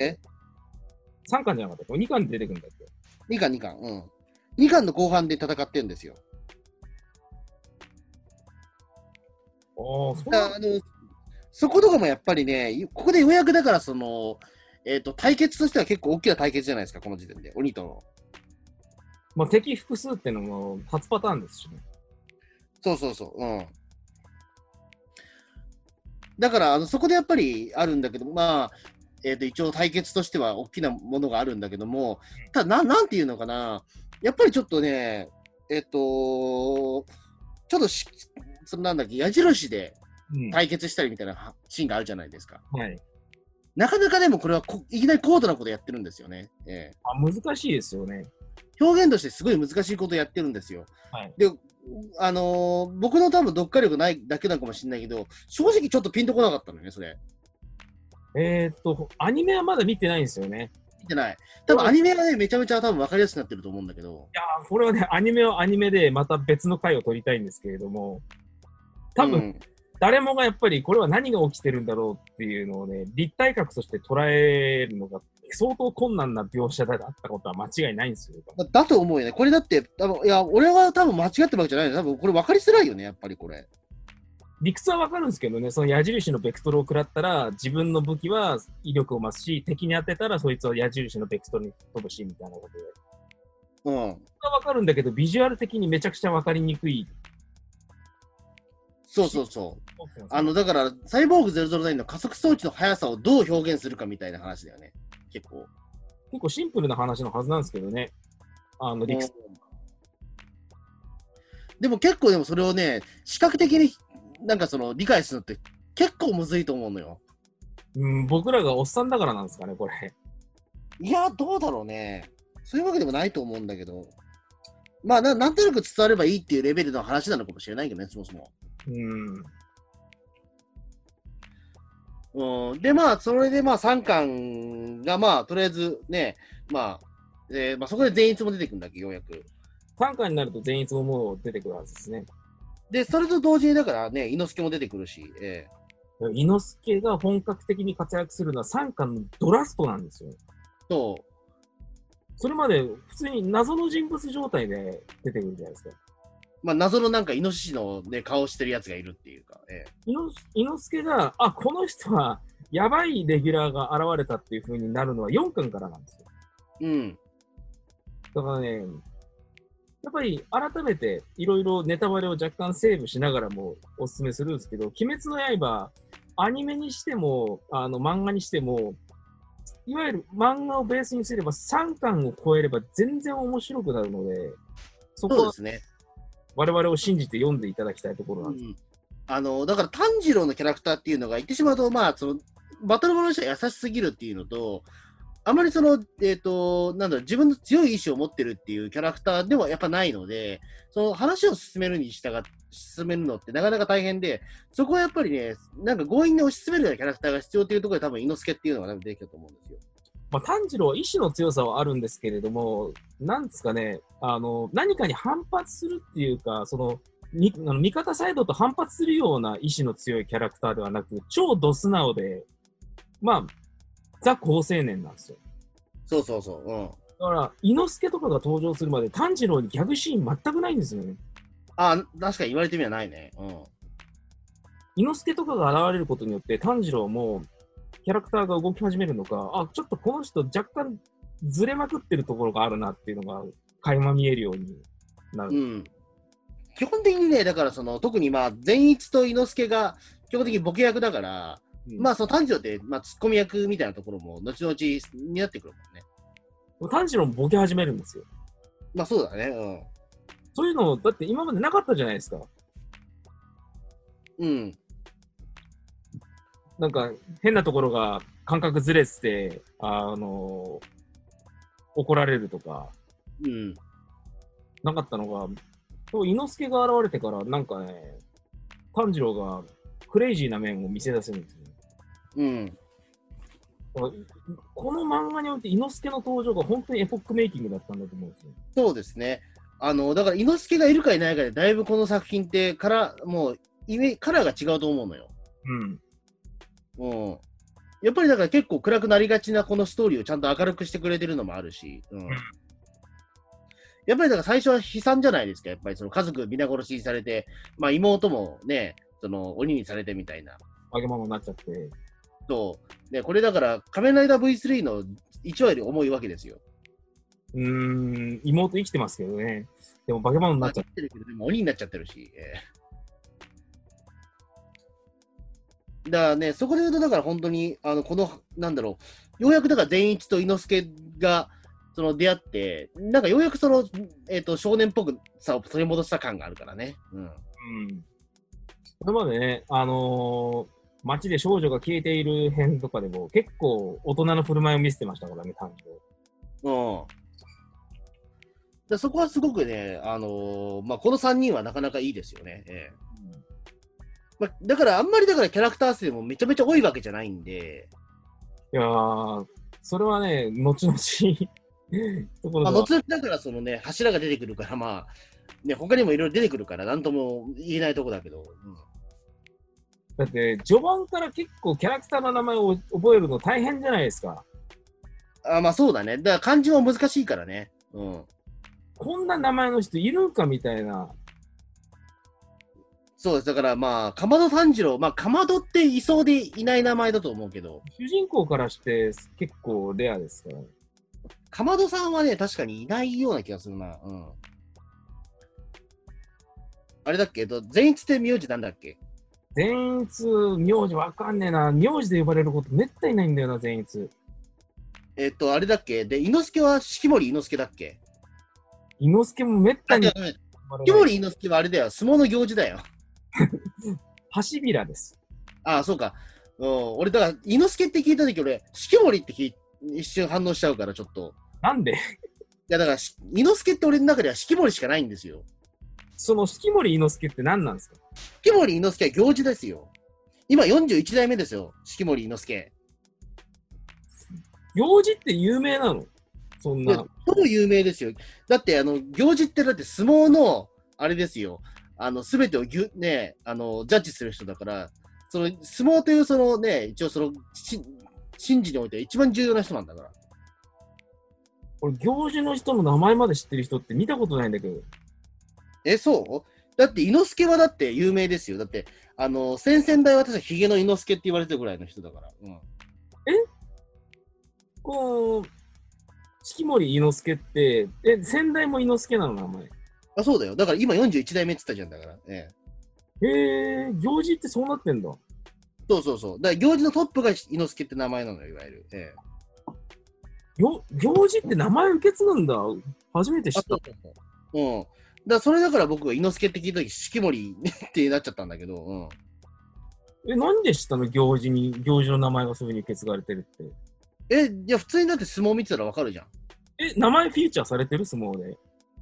え ?3 巻じゃなかったっけ ?2 巻で出てくるんだっけ ?2 巻、2巻。うん。2巻の後半で戦ってるんですよ。ああ、そうあのそことかもやっぱりね、ここでようやくだからその、えっ、と、対決としては結構大きな対決じゃないですか、この時点で。鬼との。まあ、敵複数ってのも初パターンですしね。そうそうそう。うん。だから、あのそこでやっぱりあるんだけど、まあ、えっ、と、一応対決としては大きなものがあるんだけども、ただ、ななんていうのかな、やっぱりちょっとね、えっ、と、ちょっとし、そのなんだっけ、矢印でうん。対決したりみたいなシーンがあるじゃないですか。はい。なかなかでもこれはこいきなり高度なことやってるんですよね。ええあ難しいですよね。表現としてすごい難しいことやってるんですよ。はいで、あのー僕の多分読解力ないだけなのかもしれないけど、正直ちょっとピンとこなかったのよね、それ。えーっと、アニメはまだ見てないんですよね。見てない。多分アニメはね、めちゃめちゃ多分分かりやすくなってると思うんだけど。いやーこれはね、アニメはアニメでまた別の回を撮りたいんですけれども、多分、うん誰もがやっぱりこれは何が起きてるんだろうっていうのをね、立体格として捉えるのが相当困難な描写だったことは間違いないんですよ。だだと思うよね。これだって、多分いや、俺は多分間違ってるわけじゃないよ。多分これ分かりづらいよね、やっぱりこれ。理屈はわかるんですけどね、その矢印のベクトルを食らったら、自分の武器は威力を増すし、敵に当てたらそいつは矢印のベクトルに飛ぶし、みたいなことで。うん。はわかるんだけど、ビジュアル的にめちゃくちゃわかりにくい。そうそうそう。あの、だから、サイボーグ009の加速装置の速さをどう表現するかみたいな話だよね。結構。結構シンプルな話のはずなんですけどね。あの、理屈。でも結構でもそれをね、視覚的になんかその理解するのって結構むずいと思うのよ。うん、僕らがおっさんだからなんですかね、これ。いや、どうだろうね。そういうわけでもないと思うんだけど。まあな、なんとなく伝わればいいっていうレベルの話なのかもしれないけどね、そもそも。うん。うん、で、まあ、それでまあ3巻がまあ、とりあえずね、まあ、えーまあ、そこで善逸も出てくるんだっけ、ようやく。3巻になると善逸ももう出てくるはずですね。で、それと同時にだからね、伊之助も出てくるし、え伊之助が本格的に活躍するのは3巻のドラストなんですよ。ー、と、それまで普通に謎の人物状態で出てくるじゃないですか。まあ、謎のなんかイノシシの、ね、顔してるやつがいるっていうか、え伊之伊之助が、あ、この人はやばいレギュラーが現れたっていう風になるのは4巻からなんですよ。えうん。だからね、やっぱり改めていろいろネタバレを若干セーブしながらもお勧めするんですけど、鬼滅の刃、アニメにしても、あの漫画にしても、いわゆる漫画をベースにすれば3巻を超えれば全然面白くなるので、そこはそうですね。我々を信じて読んでいただきたいところなんです。うんあの、だから炭治郎のキャラクターっていうのが言ってしまうと、まあ、その、バトルものにしては優しすぎるっていうのと、あまりその、えっ、と、なんだろう、自分の強い意志を持ってるっていうキャラクターではやっぱないので、その話を進めるに従って、進めるのってなかなか大変で、そこはやっぱりね、なんか強引に推し進めるようなキャラクターが必要っていうところで多分、猪之助っていうのが出てきたと思うんですよ。まあ、炭治郎は意志の強さはあるんですけれども、なんですかね、あの、何かに反発するっていうか、その、にあの味方サイドと反発するような意志の強いキャラクターではなく、超ド素直で、まあ、ザ好青年なんですよ。そうそうそう。うん。だから、伊之助とかが登場するまで炭治郎にギャグシーン全くないんですよね。あ、確かに言われてみればないね。うん。伊之助とかが現れることによって炭治郎もキャラクターが動き始めるのか、あ、ちょっとこの人若干ずれまくってるところがあるなっていうのが垣間見えるようになる。うん。基本的にね、だからその、特にまあ、善逸と猪之助が基本的にボケ役だから、うんまあ、その炭治郎って、まあ、ツッコミ役みたいなところも、後々になってくるもんね。炭治郎もボケ始めるんですよ。まあ、そうだね。そういうの、だって今までなかったじゃないですか。うん。うん。なんか変なところが感覚ずれてて、あの怒られるとか、うん。なかったのが、そう伊之助が現れてから、なんかね、炭治郎がクレイジーな面を見せ出せるんですよ。うん。この漫画において伊之助の登場が本当にエポックメイキングだったんだと思うんですよ。そうですね。あの、だから、猪之助がいるかいないかで、だいぶこの作品って、から、もう、イメカラーが違うと思うのよ。うん。うん。やっぱりだから結構暗くなりがちなこのストーリーをちゃんと明るくしてくれてるのもあるし、うん。やっぱりだから最初は悲惨じゃないですか。やっぱりその家族皆殺しにされて、まあ妹もね、その鬼にされてみたいな。わげままになっちゃって。と、ね、これだから仮面ライダー V3 の1話より重いわけですよ。うーん、妹生きてますけどね。でも化け物になっちゃっってるけど、でも鬼になっちゃってるし。ええだからね、そこで言うと、だから本当に、あの、この、なんだろう、ようやくだから善一と猪之助が、その出会って、なんかようやくその、えっ、と、少年っぽくさを取り戻した感があるからね。うん。うん。これまでね、あのー街で少女が消えている編とかでも結構大人の振る舞いを見せてましたからね、炭治郎。うん。でそこはすごくね、あのーまあ、この3人はなかなかいいですよね。ええまあ、だから、あんまりだからキャラクター数もめちゃめちゃ多いわけじゃないんで、いやー、それはね、後々 ところまあ、後々だからそのね、柱が出てくるから、まあ、ね、他にもいろいろ出てくるから、なんとも言えないとこだけど、だって、序盤から結構キャラクターの名前を覚えるの大変じゃないですか。うん、あまあそうだね。だから漢字も難しいからね。うん。こんな名前の人いるんかみたいな。そうです。だからまあ、かまど炭治郎、まあ、かまどっていそうでいない名前だと思うけど、主人公からして結構レアですから。かまどさんはね、確かにいないような気がするな。うん。あれだっけ？と、善逸って名字なんだっけ？善逸、名字わかんねえな。名字で呼ばれることめったにないんだよな、善逸。えっと、あれだっけ？で、猪之助は式守猪之助だっけ？伊之助もめったあ、に式守猪之助はあれだよ。相撲の行事だよ。橋びらです。ああ、そうか。うん、俺、だから、猪之助って聞いたとき、俺、式守って聞い一瞬反応しちゃうから、ちょっと。なんで？いや、だから、し猪之助って俺の中では式守しかないんですよ。その式守伊之助って何なんですか？式守猪之助は行事ですよ。今41代目ですよ。式守猪之助。行事って有名なの？そんな。超有名ですよ。だって、あの、行事ってだって相撲の、あれですよ。あの、すべてをぎゅ、ね、あの、ジャッジする人だから、その、相撲というそのね、一応その、し神事において一番重要な人なんだから。俺、行事の人の名前まで知ってる人って見たことないんだけど。え、そう？だって、猪之助はだって有名ですよ。だって、あの、先々代は私はヒゲの猪之助って言われてるぐらいの人だから。うん。こう、式守伊之助って、え、先代も伊之助なの名前？あ、そうだよ。だから今41代目って言ったじゃんだから。ええ。へえ、行事ってそうなってんだ。そうそうそう。だから行事のトップが猪之助って名前なのよ、いわゆる。ええ。よ行事って名前受け継ぐんだ。初めて知あ、ったそう。そうそう。うん。だそれだから僕は猪之助って聞いたとき、式守ってなっちゃったんだけど、うん。え、なんで知ったの？行事に、行事の名前がそういうふうに受け継がれてるって。え、いや、普通にだって相撲見てたらわかるじゃん。いえ、名前フィーチャーされてる？相撲で。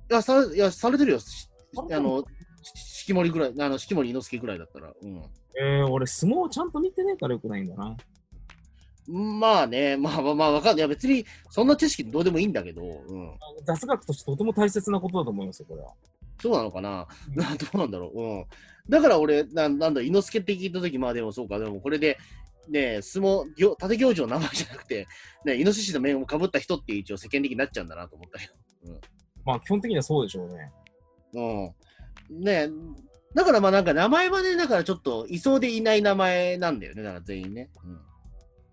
や、さいやされてるよ。しああの、し式守ぐらい、あの、式守伊之助ぐらいだったら。うん。えー、俺相撲ちゃんと見てねえからよくないんだな。まあね、まあまあまあ、わかんない。いや、別に、そんな知識どうでもいいんだけど、うん。雑学としてとても大切なことだと思いますよ、これは。そうなのかな、な どうなんだろう？うん。だから俺、ななんだ、伊之助って聞いたとき、まあでもそうか、でもこれで、ね、相撲、行縦行事の名前じゃなくて、ね、イノシシの面をかぶった人っていう一応世間的になっちゃうんだなと思ったけまあ基本的にはそうでしょうね。ど。うん。ねだからまあなんか名前はね、だからちょっといそうでいない名前なんだよね、だから全員ね。うん。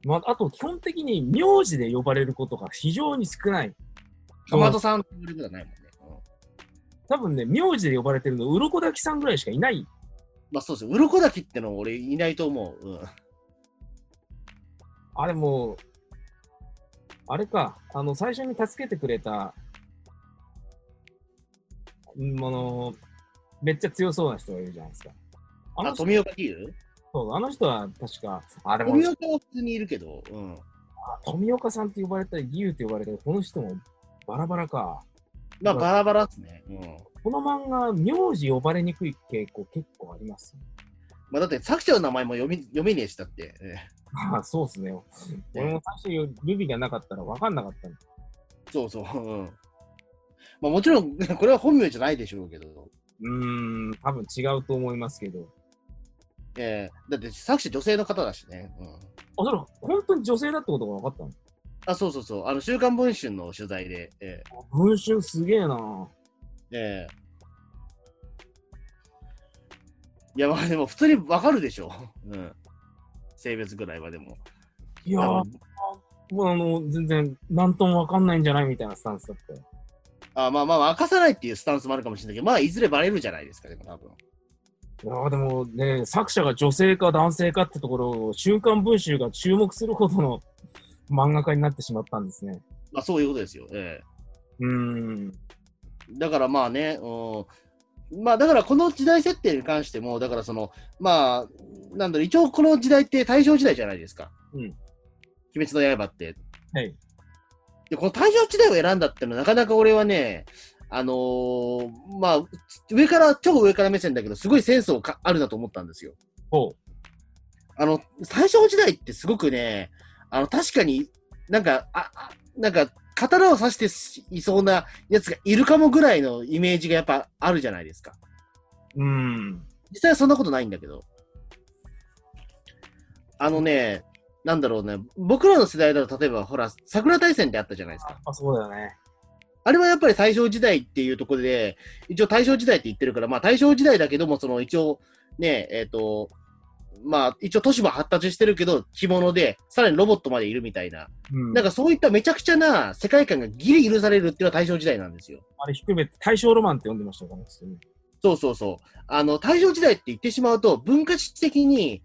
まあ、あと基本的に名字で呼ばれることが非常に少ない。かまどさんって言われることはないもんね。うん。多分ね、名字で呼ばれてるの、鱗滝さんぐらいしかいない。まあそうですよ。鱗滝っての俺いないと思う。うん。あれもう、あれか、あの、最初に助けてくれた、んあの、めっちゃ強そうな人がいるじゃないですか。ああ、の人富岡比喩そうあの人は確か、あれも富岡は普通にいるけど、うん。富岡さんって呼ばれたり、義勇って呼ばれたり、この人もバラバラか。まあバラバラっすね。うん。この漫画、名字呼ばれにくい傾向結構あります。まあだって作者の名前も読み読めねえしだって。ええああ、そうっすね。俺も最初、ルビがなかったら分かんなかったんそうそう。うん。まあもちろん、これは本名じゃないでしょうけど。うーん、多分違うと思いますけど。ええだって作者女性の方だしね。うん。あ、それ、本当に女性だってことが分かったの？あ、そうそうそう。あの、週刊文春の取材で。え文春すげえなえええいや、まあでも普通にわかるでしょ。うん。性別ぐらいはでも。いやー、もうあの、全然、なんとも分かんないんじゃないみたいなスタンスだったよ。あまあまあ、明かさないっていうスタンスもあるかもしれないけど、まあ、いずれバレるじゃないですか、でも多分。いやーでもね、作者が女性か男性かってところを、週刊文春が注目するほどの漫画家になってしまったんですね。まあ、そういうことですよ。えうーん。えだからまあね、うん。まあ、だからこの時代設定に関しても、だからその、まあ、なんだろう、一応この時代って大正時代じゃないですか。うん。鬼滅の刃って。はい。で、この大正時代を選んだってのは、なかなか俺はね、あのーまあ、上から、超上から目線だけど、すごいセンスをかあるなと思ったんですよ。ほあの、大正時代ってすごくね、あの、確かになんか、あ、あなんか、刀を刺していそうなやつがいるかもぐらいのイメージがやっぱあるじゃないですか。う。ん。実際はそんなことないんだけど。あのね、なんだろうね、僕らの世代だと例えば、ほら、桜大戦ってあったじゃないですか。あ、そうだよね。あれはやっぱり大正時代っていうところで、一応大正時代って言ってるから、まあ大正時代だけども、その一応ね、えっ、と、まあ一応都市も発達してるけど、着物で、さらにロボットまでいるみたいな、うん。なんかそういっためちゃくちゃな世界観がギリ許されるっていうのは大正時代なんですよ。あれ低めて大正ロマンって呼んでましたからね。そうそうそう。あの、大正時代って言ってしまうと、文化史的に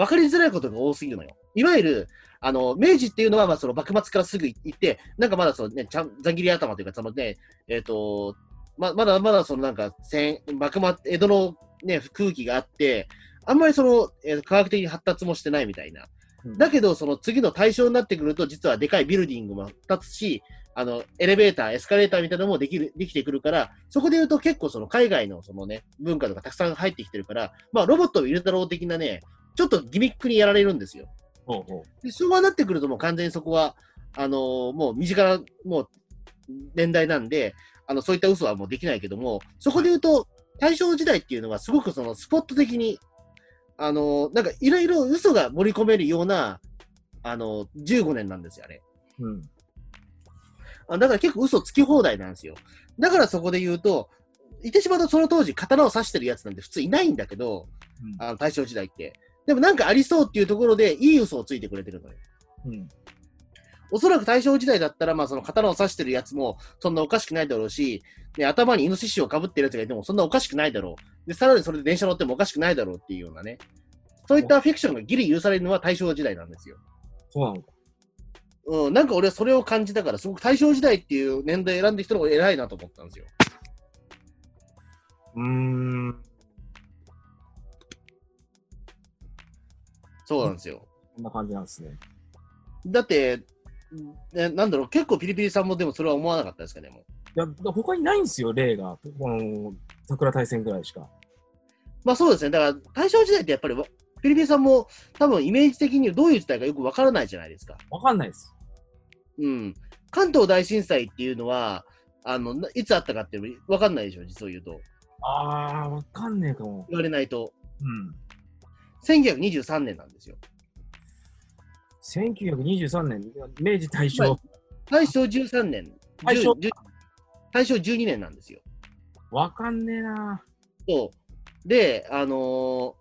分かりづらいことが多すぎるのよ。いわゆる、あの、明治っていうのは、まあ、その幕末からすぐ行って、なんかまだそのね、ちゃん、ざん切り頭というか、そのね、えっ、と、ま、まだまだそのなんか、戦、幕末、江戸のね、空気があって、あんまりその、えー科学的に発達もしてないみたいな。うんだけど、その次の対象になってくると、実はでかいビルディングも立つし、あの、エレベーター、エスカレーターみたいなのもできる、できてくるから、そこで言うと結構その海外のそのね、文化とかたくさん入ってきてるから、まあロボットを入れたろう的なね、ちょっとギミックにやられるんですよ。ほうほで、昭和になってくるともう完全にそこは、あのーもう身近な、もう年代なんで、あの、そういった嘘はもうできないけども、そこで言うと、大正時代っていうのはすごくそのスポット的に、あのーなんかいろいろ嘘が盛り込めるような、あのー15年なんですよ、あれ。う。うん。あだから結構嘘つき放題なんですよ。だからそこで言うと、言ってしまうとその当時刀を刺してるやつなんて普通いないんだけど、うんあの大正時代って。でもなんかありそうっていうところでいい嘘をついてくれてるのよ。うん。おそらく大正時代だったら、まあその刀を刺してるやつもそんなおかしくないだろうし、で頭にイノシシを被ってるやつがいてもそんなおかしくないだろう。で、さらにそれで電車乗ってもおかしくないだろうっていうようなね。そういったフィクションがギリ許されるのは大正時代なんですよ。そうなのか。うん、なんか俺はそれを感じたから、すごく大正時代っていう年代選んできたのが偉いなと思ったんですよ。うーん。そうなんですよ。こんな感じなんですね。だって、ねなんだろう、結構ピリピリさんもでもそれは思わなかったですかね、もう。いや、だ他にないんですよ、例が。この、桜大戦ぐらいしか。まあそうですね。だから、大正時代ってやっぱりわ、ピリピリさんも多分イメージ的にどういう時代かよくわからないじゃないですか。わかんないです。うん。関東大震災っていうのは、あの、ないつあったかってわかんないでしょ、実を言うと。あー、わかんねえかも。言われないと。うん。1923年なんですよ。1923年、明治大正はい。大正13年。大正10 10大正12年なんですよ。わかんねえなそう。で、あのー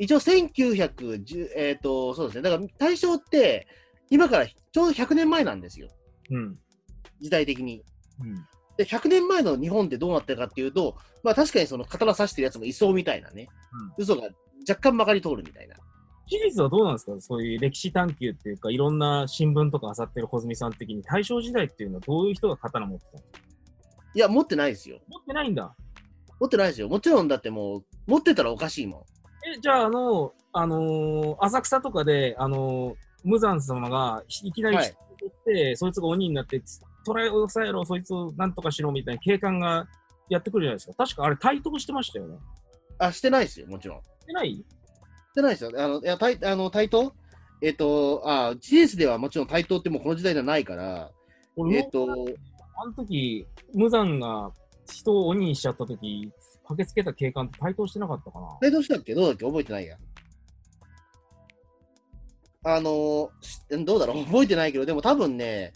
一応1910、えっ、と、そうですね。だから大正って、今からちょうど100年前なんですよ。うん。時代的に。うん。で、100年前の日本ってどうなってるかっていうと、まあ確かにその刀刺してるやつもいそうみたいなね。嘘が若干曲がり通るみたいな。事実はどうなんですか？そういう歴史探求っていうか、いろんな新聞とか漁ってる穂積さん的に、大正時代っていうのはどういう人が刀持ってたのいや、持ってないですよ。持ってないんだ。持ってないですよ。もちろんだってもう、持ってたらおかしいもん。え、じゃあ、あの、あのー浅草とかで、あのー無惨様がいきなり取って、そいつが鬼になって、捕らえ押さえろ、そいつをなんとかしろみたいな警官がやってくるじゃないですか。確かあれ、対等してましたよね。あ、してないですよ、もちろん。してない？してないですよ。あの、いや、対、あの、対等えっ、と、あ、GS ではもちろん対等ってもうこの時代ではないから、俺えっ、と、あの時、無惨が人を鬼にしちゃった時、駆けつけた警官って対等してなかったかな？対等したっけ？どうだっけ？覚えてないや。あのしどうだろう？覚えてないけど、でも多分ね、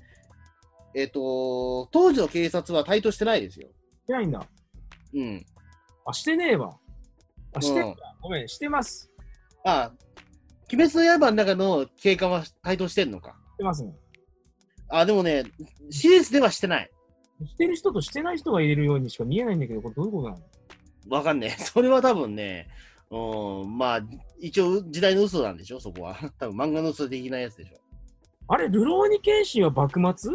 えっ、と、当時の警察は対等してないですよ。してないんだ。うん。あ、してねえわ。あ、してんだうん。ごめん、してます。あ、鬼滅の刃の中の警官は対等してんのか？してますね。あ、でもね、CS ではしてない。してる人としてない人がいるようにしか見えないんだけど、これどういうことなの？わかんねえ。それは多分ね、うん、まあ、一応時代の嘘なんでしょ、そこは。多分漫画の嘘的なやつでしょ。あれ、ルローニケンシンは幕末？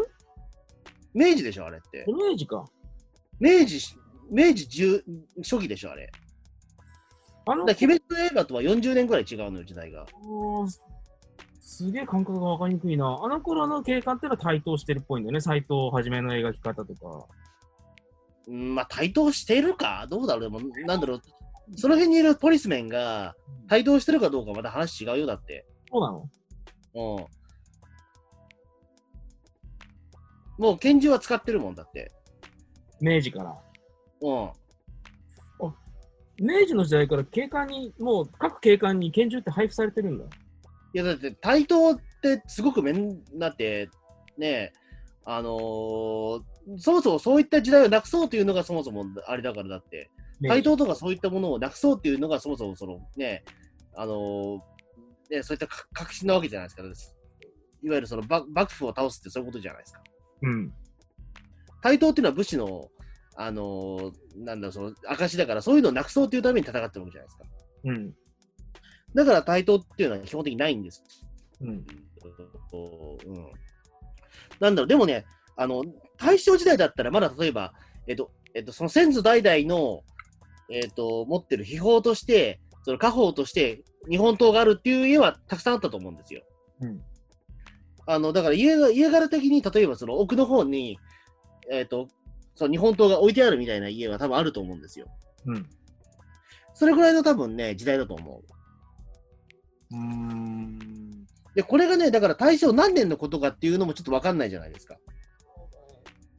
明治でしょ、あれって。明治か。明治し、明治10初期でしょ、あれ。あの、鬼滅の刃とは40年ぐらい違うのよ、時代が。すげえ感覚がわかりにくいな。あの頃の警官ってのは対等してるっぽいんだよね。斎藤はじめの描き方とか。うん、まあ、対等してるか？どうだろう？でも、なんだろう。その辺にいるポリスメンが対等してるかどうかまた話違うよ、だって。そうなの？うん。もう拳銃は使ってるもんだって。明治から。うん。明治の時代から警官に、もう各警官に拳銃って配布されてるんだ。いや、だって対等ってすごくめんだって、ね、あのーそもそもそういった時代をなくそうというのがそもそもあれだからだって、対等とかそういったものをなくそうっていうのがそもそもそのね、あのーね、そういったか革新なわけじゃないですか。いわゆるその幕幕府を倒すってそういうことじゃないですか。うん。対等っていうのは武士の、あのーなんだろう、その証だから、そういうのをなくそうっていうために戦ってるわけじゃないですか。うん。だから対等っていうのは基本的にないんです。うん。うん。なんだろう、でもね、あの、大正時代だったら、まだ例えば、えっと、えっと、その先祖代々の、えっと、持ってる秘宝として、その家宝として、日本刀があるっていう家はたくさんあったと思うんですよ。うん。あの、だから家が、家柄的に、例えばその奥の方に、えっと、その日本刀が置いてあるみたいな家は多分あると思うんですよ。うん。それぐらいの多分ね、時代だと思う。うーん。で、これがね、だから大正何年のことかっていうのもちょっとわかんないじゃないですか。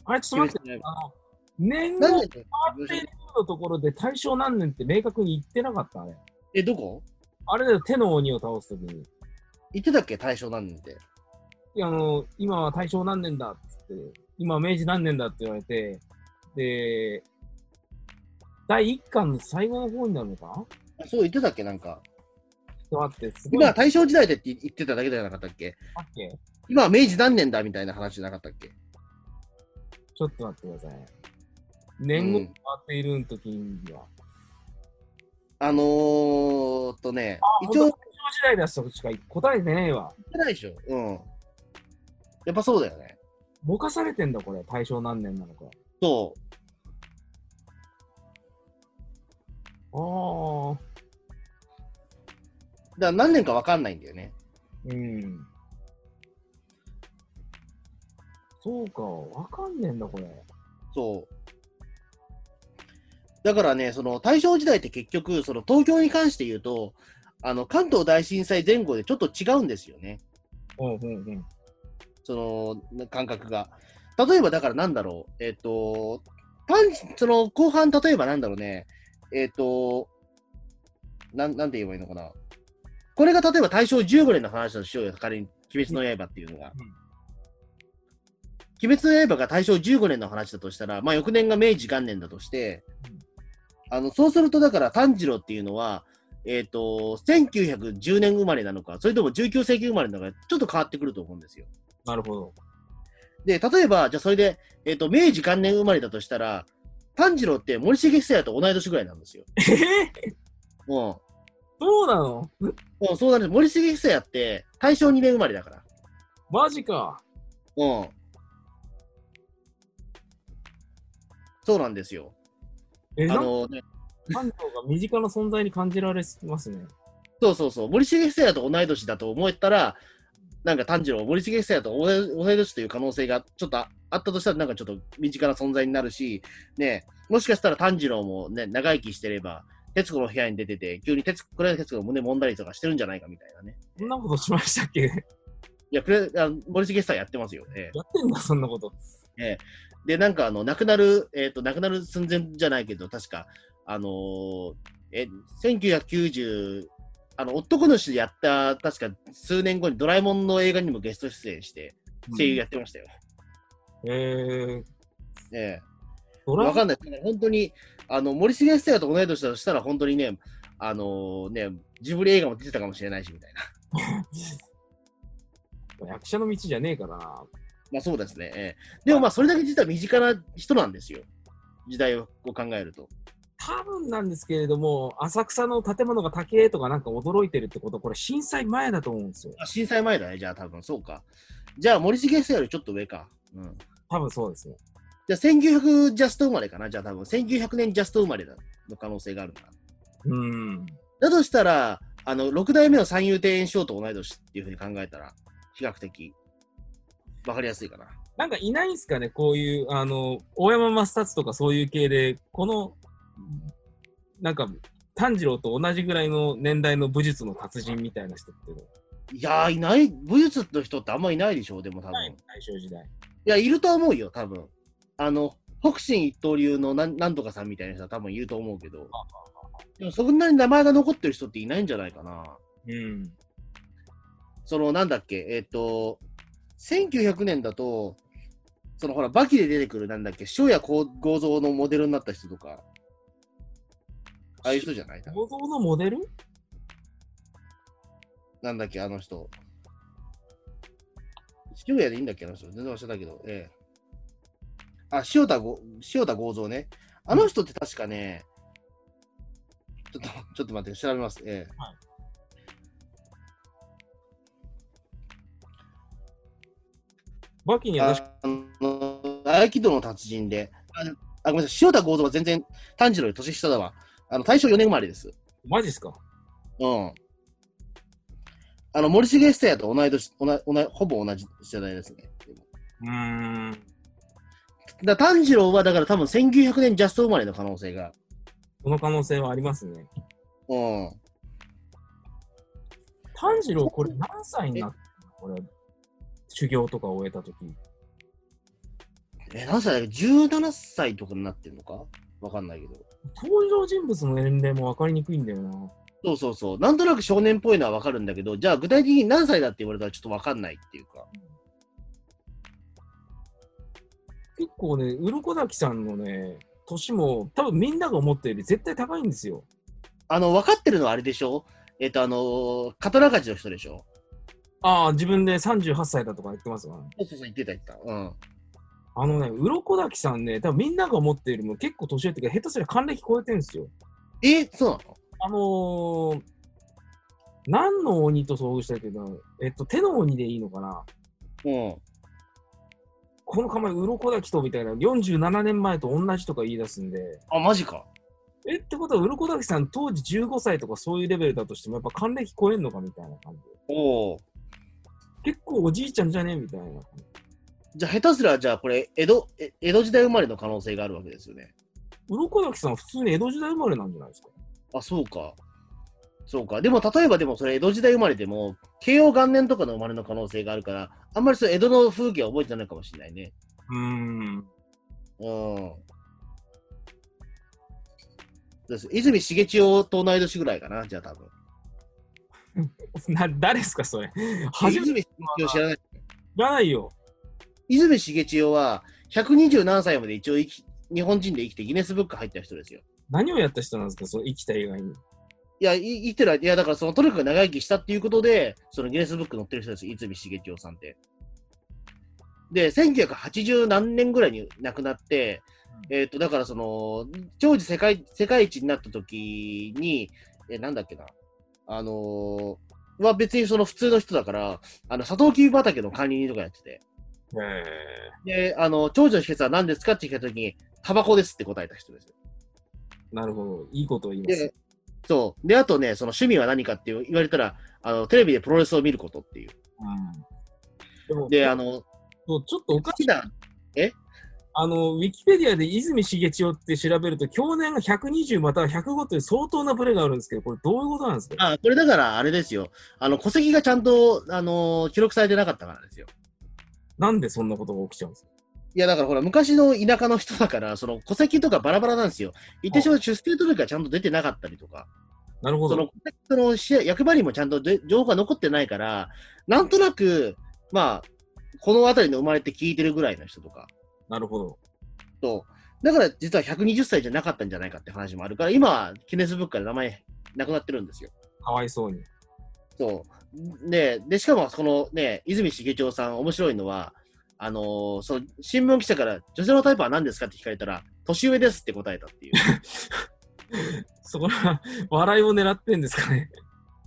あれ、ちょっと待って、あの、年号何年っていうのところで大正何年って明確に言ってなかったあれ。え、どこ？あれだよ、手の鬼を倒すときに。言ってたっけ？大正何年って。いや、あの、今は大正何年だっつって、今は明治何年だって言われて、で、第一巻の最後の方になるのかそう言ってたっけ？なんか。ちょっと待って、すごい。今は大正時代でって言ってただけじゃなかったっけ？あっけ？今は明治何年だみたいな話じゃなかったっけ？ちょっと待ってください。年号変わっている時には。あのー、とね、あ、一応大正時代だししか答えてねえわ。言ってないでしょ。うん。やっぱそうだよね。ぼかされてんだ、これ。大正何年なのか。そう。ああ。から何年かわかんないんだよね。うん。そうか、わかんねえんだ、これ。そう。だからね、その大正時代って結局、その東京に関して言うと、あの関東大震災前後でちょっと違うんですよね。うんうんうん。その感覚が。例えばだからなんだろう、えっ、と、パンその後半、例えばなんだろうね、えっ、と、なん、なんて言えばいいのかな。これが例えば大正15年の話だとしようよ、仮に、鬼滅の刃っていうのが。鬼滅の刃が大正15年の話だとしたら、まあ翌年が明治元年だとして、あの、そうするとだから炭治郎っていうのは、えっ、と、1910年生まれなのか、それとも19世紀生まれなのか、ちょっと変わってくると思うんですよ。なるほど。で、例えば、じゃあそれで、えっ、と、明治元年生まれだとしたら、炭治郎って森重久彌と同い年ぐらいなんですよ。えー、うん。そうなの？うん、そうなんです。森重久彌って大正2年生まれだから。マジか。うん。そうなんですよ。え、あなんかのね、関東が身近な存在に感じられますね。そうそうそう。森重久彌と同い年だと思えたら、なんか炭治郎、森重久彌と同い年という可能性がちょっとああったとしたら、なんかちょっと身近な存在になるし、ね、もしかしたら炭治郎もね、長生きしてれば、徹子の部屋に出てて、急に徹子、黒柳徹子が胸揉んだりとかしてるんじゃないかみたいなね。そんなことしましたっけ？やいや、黒あ森重久彌やってますよね。ってんだ、そんなこと？で、なんかあの、亡くなる、えっ、と、亡くなる寸前じゃないけど、確か、あのーえ、1990、あの、男主でやった、確か数年後にドラえもんの映画にもゲスト出演して、声優やってましたよ。えー、えドラえわかんない。本当に、あの、森重久彌と同い年だとしたら、本当にね、あのーね、ジブリ映画も出てたかもしれないし、みたいな。役者の道じゃねえからな。まあそうですね。ええでもまあ、それだけ実は身近な人なんですよ。時代を考えると。多分なんですけれども、浅草の建物が高えとかなんか驚いてるってこと、これ震災前だと思うんですよ。あ震災前だね、じゃあ多分そうか。じゃあ森重久彌よりちょっと上か。うん。多分そうですね。じゃあ1900ジャスト生まれかな、じゃあ多分1900年ジャスト生まれだの可能性があるな。うん。だとしたら、あの、6代目の三遊亭円章と同い年っていうふうに考えたら、比較的、わかりやすいかな。なんかいないんすかね、こういう、あの、大山マスタツとかそういう系で、この、なんか、炭治郎と同じぐらいの年代の武術の達人みたいな人っていやー、いない、武術の人ってあんまいないでしょ、でも多分。大正時代。や、いると思うよ、多分。あの、北進一刀流のなんなんとかさんみたいな人は多分いると思うけど、でもそんなに名前が残ってる人っていないんじゃないかな。うん。その、なんだっけ、えっ、と、1900年だと、そのほら、バキで出てくるなんだっけ、塩谷剛造のモデルになった人とか、ああいう人じゃない？構造のモデル？なんだっけ、あの人。塩谷でいいんだっけ、あの人。全然忘れたけど、ええ。あ、塩田ご塩田剛造ね。あの人って確かね、ちょっと、ちょっと待って、調べます。ええ。はいバキにはあの、合気道の達人で、あ、あごめんなさい、塩田剛造は全然炭治郎より年下だわ。あの、大正4年生まれです。マジっすか？うん。あの、森重久彌と同い年、同い同いほぼ同じ世代ですね。うーん。だ炭治郎はだから多分1900年ジャスト生まれの可能性が。その可能性はありますね。うん。炭治郎、これ何歳になったの？これ、修行とか終えたとき。え、何歳だっけ ?17 歳とかになってんのか？わかんないけど。登場人物の年齢も分かりにくいんだよな。そうそうそう。なんとなく少年っぽいのはわかるんだけど、じゃあ具体的に何歳だって言われたらちょっとわかんないっていうか。結構ね、鱗滝さんのね、年も多分みんなが思ったより絶対高いんですよ。あの、分かってるのはあれでしょ？えっ、と、あのー、刀鍛冶の人でしょ？ああ、自分で38歳だとか言ってますわ、そうそうそう、言ってた言ってた。うん。あのね、鱗滝さんね、多分みんなが思ってるよりも結構年上っていうか、下手すりゃ還暦超えてるんですよ。えそうなの？あのー、何の鬼と遭遇したけど、えっと、手の鬼でいいのかな？うん。この構え、鱗滝とみたいな、47年前と同じとか言い出すんで、あ、マジか。え、ってことは、鱗滝さん当時15歳とかそういうレベルだとしても、やっぱ還暦超えんのかみたいな感じで。おお。結構おじいちゃんじゃね？みたいな。じゃあ、下手すら、じゃあ、これ、江戸、え江戸時代生まれの可能性があるわけですよね。鱗滝さんは普通に江戸時代生まれなんじゃないですか？あ、そうか。そうか。でも、例えばでも、それ、江戸時代生まれでも、慶応元年とかの生まれの可能性があるから、あんまりそれ、江戸の風景は覚えてないかもしれないね。うーん。うん。です泉重千代と同い年ぐらいかな、じゃあ多分。な、誰ですか、それ？初めて知らない？知らないよ。泉重千代は、120何歳まで一応生き、日本人で生きてギネスブック入った人ですよ。何をやった人なんですか、その生きた以外に。いや、い生きてる、いや、だからその、とにかく長生きしたっていうことで、そのギネスブック載ってる人ですよ、泉重千代さんって。で、1980何年ぐらいに亡くなって、えっ、と、だからその、長寿世界、世界一になった時に、え、なんだっけな、あのーは別にその普通の人だから、あの、サトウキビ畑の管理人とかやってて、へで、あの、長女の秘訣は何ですかって聞いた時に、タバコですって答えた人ですなるほど。いいことを言いますで。、そう。で、あとね、その趣味は何かって言われたら、あの、テレビでプロレスを見ることっていう。うん。であの、そうちょっとおかしい。な、あの、ウィキペディアで泉重千代って調べると、去年が120または105という相当なブレがあるんですけど、これどういうことなんですか？あ、これだからあれですよ。あの、戸籍がちゃんと、あの記録されてなかったからですよ。なんでそんなことが起きちゃうんですか？いや、だからほら、昔の田舎の人だから、その戸籍とかバラバラなんですよ。言ってしまうと出生届がちゃんと出てなかったりとか、なるほどその。その市役場にもちゃんとで情報が残ってないから、なんとなく、まあ、この辺りの生まれって聞いてるぐらいの人とか、なるほど。と、だから実は120歳じゃなかったんじゃないかって話もあるから、今はギネスブックから名前なくなってるんですよ。かわいそうに。そう。で、で、しかも、このね、泉重長さん、面白いのは、あのーその、新聞記者から、女性のタイプは何ですかって聞かれたら、年上ですって答えたっていう。そこら、笑いを狙ってんですかね。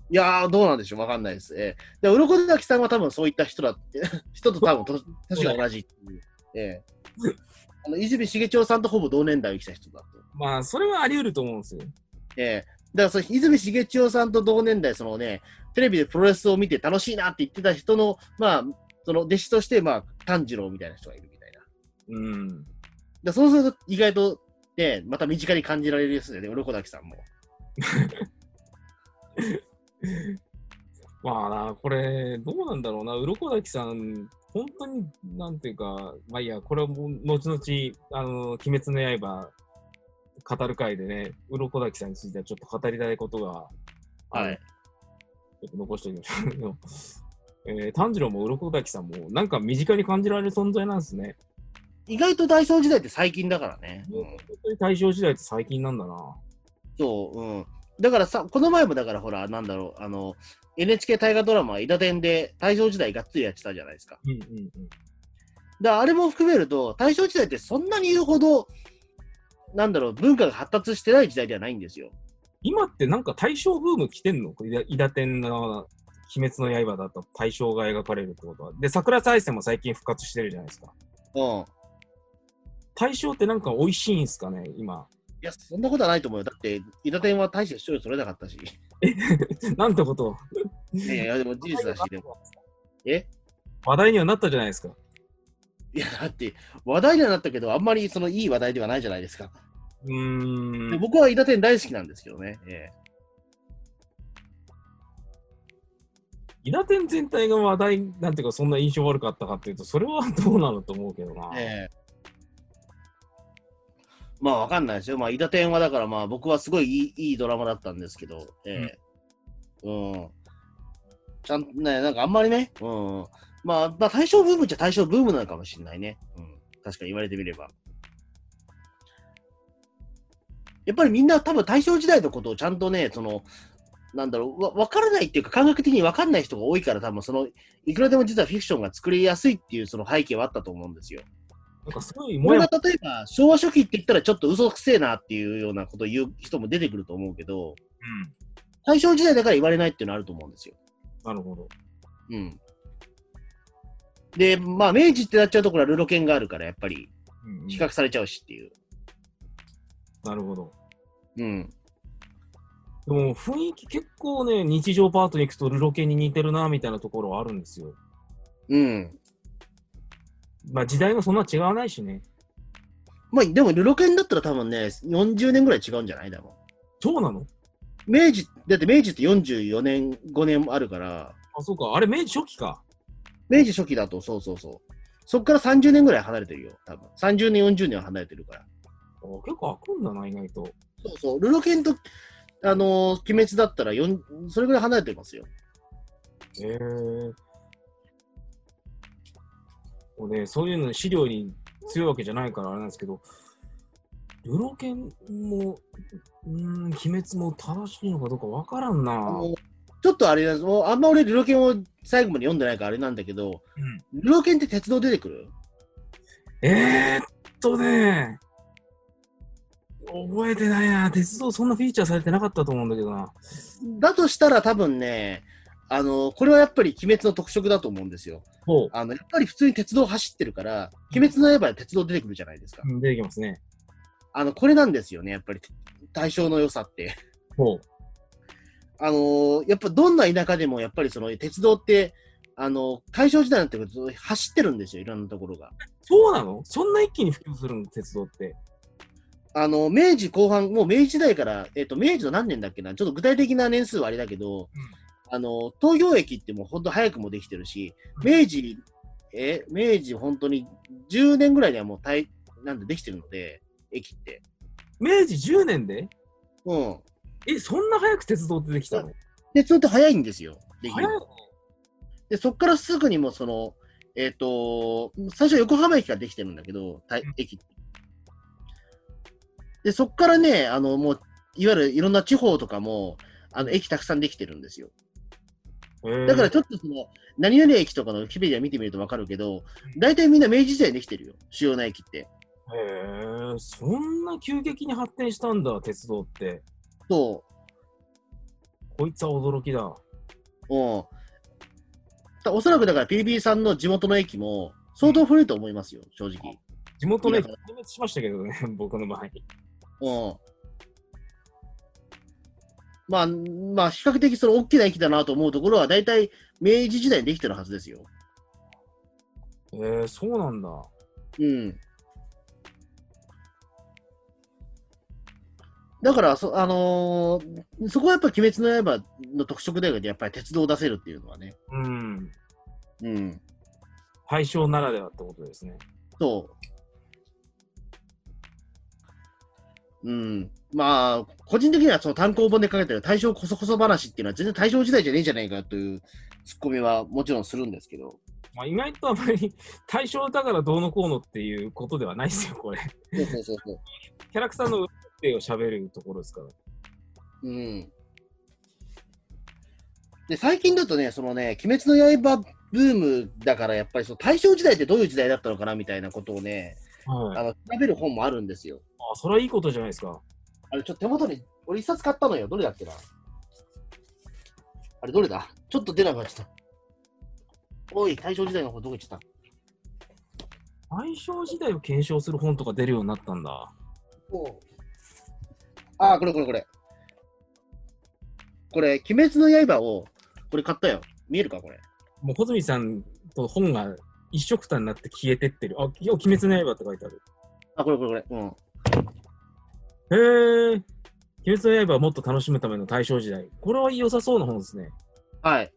いやー、どうなんでしょうわかんないです。えー、で、鱗崎さんは多分そういった人だって、人と多分と年が同じっていう。えーあの、泉重長さんとほぼ同年代を生きた人だと。まあ、それはあり得ると思うんですよ。ええだからその泉重千代さんと同年代、そのね、テレビでプロレスを見て楽しいなって言ってた人の、まあ、その弟子として、まあ、炭治郎みたいな人がいるみたいな。うん。だそうすると意外と、ね、また身近に感じられるですよね、鱗滝さんも。まあな、これ、どうなんだろうな、鱗滝さん、本当に、なんていうか、まあいいや、これはもう後々、あの、鬼滅の刃、語る回でね、鱗滝さんについてはちょっと語りたいことが、はい。ちょっと残しておきましょう。えー炭治郎も鱗滝さんも、なんか身近に感じられる存在なんですね。意外と大正時代って最近だからね。うん本当に大正時代って最近なんだな。そう、うん。だからさ、この前もだからほら、なんだろう、あの、NHK 大河ドラマ、伊田伝で大正時代がっつりやってたじゃないですか。うんうんうん。だからあれも含めると、大正時代ってそんなに言うほど、なんだろう、文化が発達してない時代ではないんですよ。今ってなんか大正ブーム来てんの？伊田天の鬼滅の刃だと大正が描かれるってことは。で、桜大戦も最近復活してるじゃないですか。うん。大正ってなんか美味しいんすかね、今。いや、そんなことはないと思うよ。だって、伊田天は大して視聴率取れなかったし。なんてことを。いやいや、でも事実だし、でも。え？話題にはなったじゃないですか。いや、だって、話題にはなったけど、あんまりそのいい話題ではないじゃないですか。うーん。で僕は伊田天大好きなんですけどね。え伊達天全体が話題なんていうか、そんな印象悪かったかっていうと、それはどうなのと思うけどな。えええまあ、わかんないですよ。まあ、伊田天はだから、まあ、僕はすごいいいいいドラマだったんですけど、ええうん。ちゃんとね、なんかあんまりね、うん。まあ、まあ、大正ブームっちゃ大正ブームなのかもしれないね。うん。確かに言われてみれば。やっぱりみんな多分大正時代のことをちゃんとね、その、なんだろう、わわからないっていうか感覚的にわかんない人が多いから多分その、いくらでも実はフィクションが作りやすいっていうその背景はあったと思うんですよ。なんかすごいもやこれが例えば昭和初期って言ったらちょっと嘘くせえなっていうようなことを言う人も出てくると思うけど、うん。大正時代だから言われないっていうのはあると思うんですよ。なるほど。うん。で、まあ明治ってなっちゃうところはルロケンがあるからやっぱり比較されちゃうしっていう。なるほど。うん。でも雰囲気結構ね、日常パートに行くとルロケンに似てるな、みたいなところはあるんですよ。うん。まあ時代もそんな違わないしね。まあ、でも、ルロケンだったら多分ね、40年ぐらい違うんじゃない？だもん。そうなの？明治、だって明治って44年、5年あるから、あ、そうか。あれ、明治初期か。明治初期だと、そうそうそう。そっから30年ぐらい離れてるよ、多分。30年、40年は離れてるから。あ結構開くんだな、意外と。そうそう。ルロケンと、あのー鬼滅だったら4、それぐらい離れてますよ。へえもうね、そういうの資料に強いわけじゃないからあれなんですけど、ルロケンも、うーん、鬼滅も正しいのかどうかわからんな。ちょっとあれだもうあんま俺、ルロケンを最後まで読んでないからあれなんだけど、うんルロケンって鉄道出てくる？えー、っとね、覚えてないな。鉄道そんなフィーチャーされてなかったと思うんだけどな。だとしたら多分ね、あのこれはやっぱり鬼滅の特色だと思うんですよ。ほあのやっぱり普通に鉄道走ってるから、鬼滅の刃で鉄道出てくるじゃないですか。う。出てきますね。あの、これなんですよね、やっぱり対象の良さって。ほう。あのーやっぱどんな田舎でもやっぱりその鉄道って、あの大正時代になってくると走ってるんですよ、いろんなところが。そうなの？そんな一気に普及するの鉄道って。あの、明治後半、もう明治時代から、えっ、と、明治の何年だっけな、ちょっと具体的な年数はあれだけど、あの、東京駅ってもう本当早くもできてるし、明治、え、明治本当に10年ぐらいにはもう大、なんでできてるので、駅って。明治10年で？うん。え、そんな早く鉄道ってできたの？鉄道って早いんですよ。できいの？で、そっからすぐにもその、えっ、と、最初横浜駅ができてるんだけど、た駅。で、そっからね、あの、もう、いわゆるいろんな地方とかも、あの、駅たくさんできてるんですよ。だからちょっとその、何々駅とかのウィキペディア見てみるとわかるけど、大体みんな明治時代にできてるよ。主要な駅って。へえ、そんな急激に発展したんだ、鉄道って。そこいつは驚きだ。う。うん。だおそらくだから PB さんの地元の駅も相当古いと思いますよ、正直。地元のか壊滅しましたけどね、僕の場合。うん。まあ、まあ、比較的その大きな駅だなと思うところは、大体明治時代にできてるはずですよ。えー、そうなんだ。うん。だから、そ、あのーそこはやっぱり鬼滅の刃の特色だよね。やっぱり鉄道を出せるっていうのはね。うん。うん。大正ならではってことですね。そう。うん。まあ、個人的にはその単行本で書かれてる大正こそこそ話っていうのは全然大正時代じゃねえじゃないかというツッコミはもちろんするんですけど。まあ、意外とあまり大正だからどうのこうのっていうことではないですよ、これ。そうそうそうそう。キャラクターの腕を喋るところですから。うん。で、最近だとね、そのね、鬼滅の刃ブームだから、やっぱりその大正時代ってどういう時代だったのかなみたいなことをね、はい。あの、調べる本もあるんですよ。あ、それはいいことじゃないですか。あれ、ちょっと手元に、俺一冊買ったのよ。どれだっけな？あれ、どれだ？ちょっと出なくなっちゃった。おい、大正時代の方どこ行っちゃった？大正時代を検証する本とか出るようになったんだ。おうああ、これこれこれ。これ、鬼滅の刃を、これ買ったよ。見えるかこれ？もう、穂積さんと本が一緒くたになって消えてってる。あ、今日、鬼滅の刃って書いてある。あ、これこれこれ。うん。へえ。鬼滅の刃をもっと楽しむための大正時代。これは良さそうな本ですね。はい。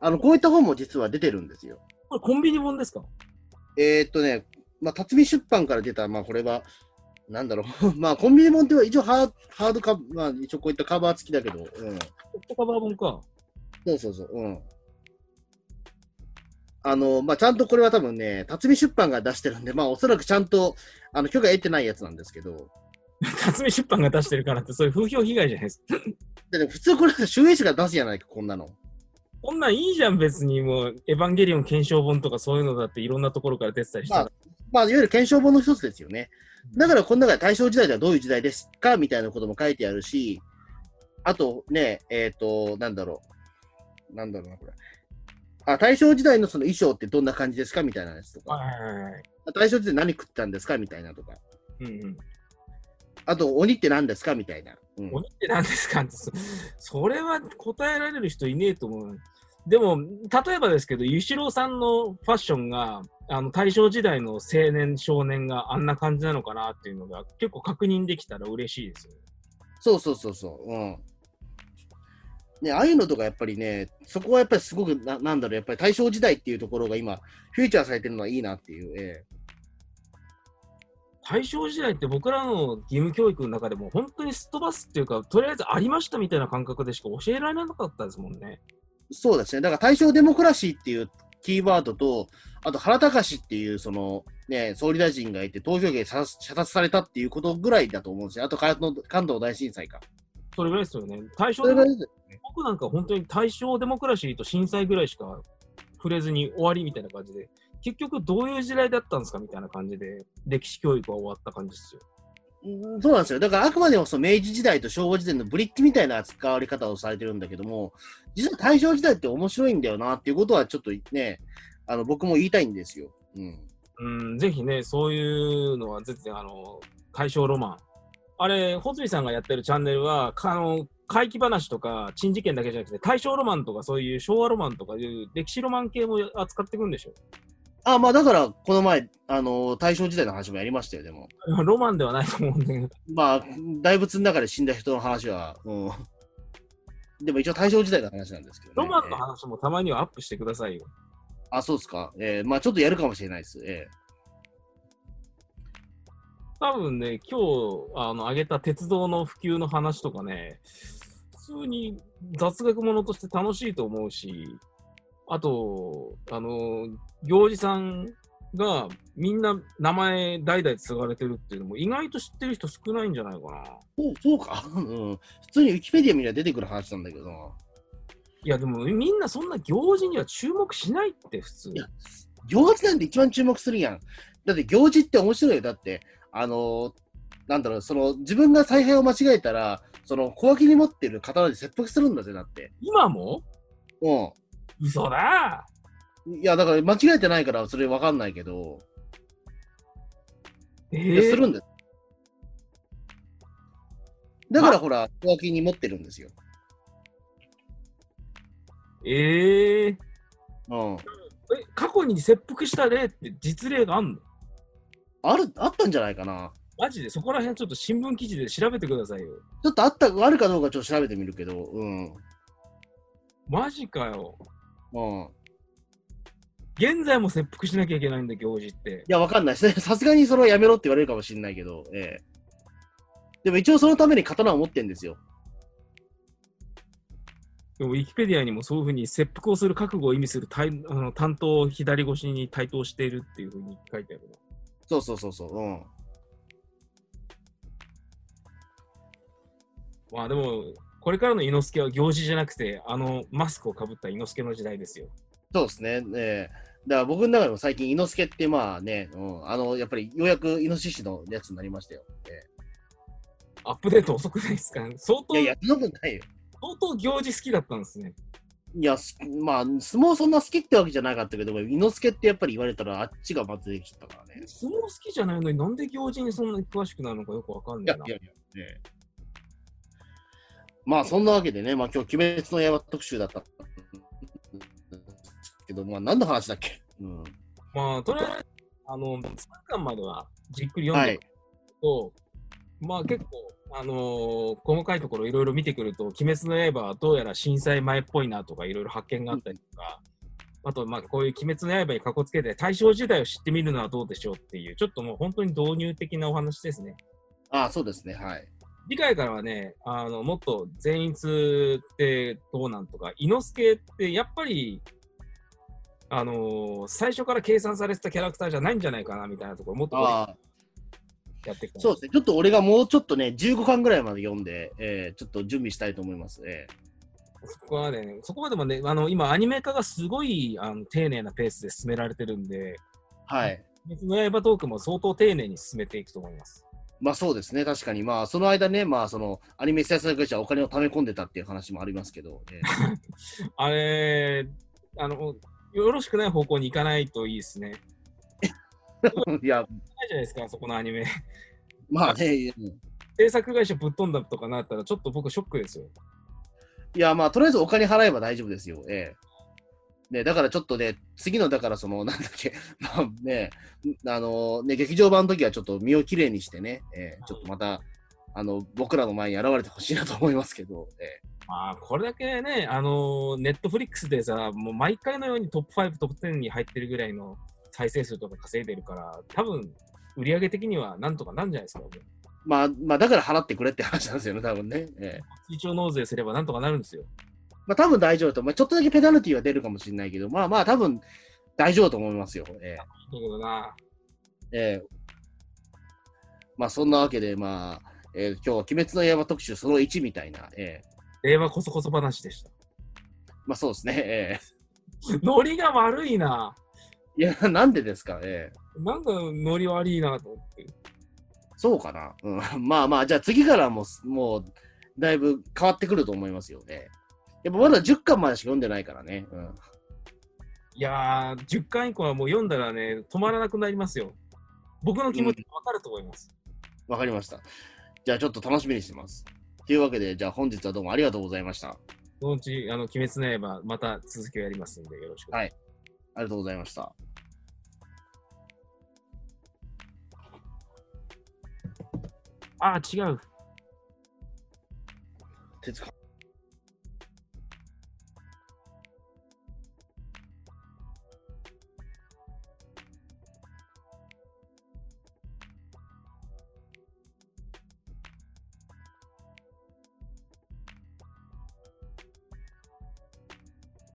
あの、こういった本も実は出てるんですよ。これコンビニ本ですか？えー、っとね、まあ、辰巳出版から出た、まあ、これは、なんだろう。まあ、コンビニ本っては一応ハーハードカバー、まあ、一応こういったカバー付きだけど、うん。ソフトカバー本か。そうそうそう、うん。あの、まあ、ちゃんとこれは多分ね、辰巳出版が出してるんで、まあ、おそらくちゃんと、あの、許可得てないやつなんですけど、辰巳出版が出してるからって、そういう風評被害じゃないですか。でね普通これ、集英誌が出すじゃないか、こんなの。こんなんいいじゃん、別にもう、エヴァンゲリオン検証本とかそういうのだっていろんなところから出てたりしてまあ、まあ、いわゆる検証本の一つですよね。だから、この中で大正時代ではどういう時代ですかみたいなことも書いてあるし、あとね、えっ、と、なんだろう。なんだろうな、これ。あ、大正時代のその衣装ってどんな感じですかみたいなやつとか。大正時代何食ってたんですかみたいなとか。うんうん。あと、鬼って何ですかみたいな。うん鬼って何ですかって、そそれは答えられる人いねえと思う。でも、例えばですけど、ゆしろうさんのファッションが、あの大正時代の青年、少年があんな感じなのかなっていうのが結構確認できたら嬉しいですよね。そうそうそうそう。うん。ね、ああいうのとかやっぱりね、そこはやっぱりすごくな、なんだろう、やっぱり大正時代っていうところが今、フューチャーされてるのはいいなっていう。え大正時代って僕らの義務教育の中でも本当にすっ飛ばすっていうか、とりあえずありましたみたいな感覚でしか教えられなかったですもんね。えそうですね。だから大正デモクラシーっていうキーワードと、あと原隆っていうその、ね、総理大臣がいて投票権射射殺されたっていうことぐらいだと思うんですよ。あと関東大震災か。それぐらいですよね。大正それデモぐらいですよね僕なんか本当に大正デモクラシーと震災ぐらいしか触れずに終わりみたいな感じで、結局どういう時代だったんですかみたいな感じで、歴史教育は終わった感じですよ。そうなんですよ。だからあくまでもその明治時代と昭和時代のブリッジみたいな扱われ方をされてるんだけども、実は大正時代って面白いんだよなっていうことはちょっとね、あの僕も言いたいんですよ。うん。うん、ぜひね、そういうのは絶対、あの、大正ロマン。あれ、穂積さんがやってるチャンネルは、あの、怪奇話とか、珍事件だけじゃなくて、大正ロマンとか、そういう昭和ロマンとかいう歴史ロマン系も扱っていくんでしょ。あ、まあだから、この前、あの大正時代の話もやりましたよ、でも。ロマンではないと思うんだけど。まあ、大仏の中で死んだ人の話は、うん。でも一応大正時代の話なんですけど、ね。ロマンの話もたまにはアップしてくださいよ。あ、そうですか。えーまあちょっとやるかもしれないです。え多分ね、今日、あの、挙げた鉄道の普及の話とかね、普通に雑学ものとして楽しいと思うし、あと、あの、行司さんがみんな名前代々継がれてるっていうのも意外と知ってる人少ないんじゃないかな。そうそうか、うん。普通にウィキペディア見りゃ出てくる話なんだけどな。いや、でもみんなそんな行事には注目しないって普通い。や、行事なんて一番注目するやん。だって行事って面白いよ。だって、あのーなんだろう、その、自分が采配を間違えたら、その、小脇に持ってる刀で切腹するんだぜ、だって。今も？う嘘だん。いや、だから間違えてないから、それわかんないけど、えいやすー、るんです。だからほら、小脇に持ってるんですよ。えー、うん。え、過去に切腹した例って実例があんの？ある、あったんじゃないかな。マジで？そこら辺ちょっと新聞記事で調べてくださいよ。ちょっとあった、あるかどうかちょっと調べてみるけど、うん。マジかよ。うん。現在も切腹しなきゃいけないんだ、行事って。いや、わかんないですね。さすがにそれはやめろって言われるかもしれないけど、ええ。でも一応そのために刀を持ってんですよ。でも、ウィキペディアにもそういうふうに切腹をする覚悟を意味する対あの担当を左越しに対等しているっていうふうに書いてあるな。そうそうそうそう。うん。まあでも、これからの伊之助は行事じゃなくて、あのマスクをかぶった伊之助の時代ですよ。そうですね。ええ。だから僕の中でも最近、猪之助ってまあね、うん、あの、やっぱりようやくイノシシのやつになりましたよ。えアップデート遅くないですか？相当え、いやいや、そんなことないよ。相当行事好きだったんですね。いや、すまあ、相撲そんな好きってわけじゃなかったけど、猪之助ってやっぱり言われたらあっちがまずできたからね。相撲好きじゃないのになんで行事にそんなに詳しくなるのかよくわかんないな。いやいやいや、ねまあそんなわけでね、まあ今日、鬼滅の刃特集だったんですけど、まあ何の話だっけ？うん。まあ、とりあえず、あの、3巻まではじっくり読んでいくと、まあ結構、あのー細かいところいろいろ見てくると、鬼滅の刃はどうやら震災前っぽいなとかいろいろ発見があったりとか、あと、まあこういう鬼滅の刃にかこつけて大正時代を知ってみるのはどうでしょうっていう、ちょっともう本当に導入的なお話ですね。ああ、そうですね、はい。次回からはね、あの、もっと善逸ってどうなんとか、伊之助ってやっぱり、あのー最初から計算されてたキャラクターじゃないんじゃないかなみたいなところ、もっとやっていきたいそうですね。ちょっと俺がもうちょっとね、15巻ぐらいまで読んで、えーちょっと準備したいと思います。えそこまでね、そこまでもね、あの、今、アニメ化がすごいあの丁寧なペースで進められてるんで、ーはい。別の刃トークも相当丁寧に進めていくと思います。まあそうですね、確かに。まあその間ね、まあそのアニメ制作会社はお金を貯め込んでたっていう話もありますけど、えー あれ、あの、よろしくない方向に行かないといいですね。いや、ないじゃないですか、そこのアニメ。まあね、うん制作会社ぶっ飛んだとかなったら、ちょっと僕ショックですよ。いや、まあ、とりあえずお金払えば大丈夫ですよ。ええ。ね、だからちょっとね、次の、だからその、なんだっけ、まあね、あのね、劇場版の時はちょっと身をきれいにしてね、ええ、ちょっとまた、あの、僕らの前に現れてほしいなと思いますけど、ええ。まあ、これだけね、あのネットフリックスでさ、もう毎回のようにトップ5、トップ10に入ってるぐらいの再生数とか稼いでるから、多分売り上げ的にはなんとかなんじゃないですか。まあ、まあ、だから払ってくれって話なんですよね、多分ね。ええ。追徴納税すればなんとかなるんですよ。まあ、多分大丈夫だと。まあ、ちょっとだけペナルティは出るかもしれないけど、まあまあ、多分大丈夫だと思いますよ。ええ。だけどな、ええまあ、そんなわけで、まあ、えー今日は鬼滅の刃特集その1みたいな、ええ令和こそこそ話でした。まあそうですね、え ノリが悪いな。えいや、なんでですか、ええなんかノリ悪いなと思って。そうかな？うん、まあまあ、じゃあ次からも、もう、だいぶ変わってくると思いますよね。やっぱまだ10巻までしか読んでないからね。うん。いやー、10巻以降はもう読んだらね、止まらなくなりますよ。僕の気持ちわかると思います。わかりました。じゃあちょっと楽しみにしてます。というわけで、じゃあ本日はどうもありがとうございました。あそのうち、あの、鬼滅の刃、また続きをやりますんで、よろしく。はいりがとうございました。あー、違う。手塚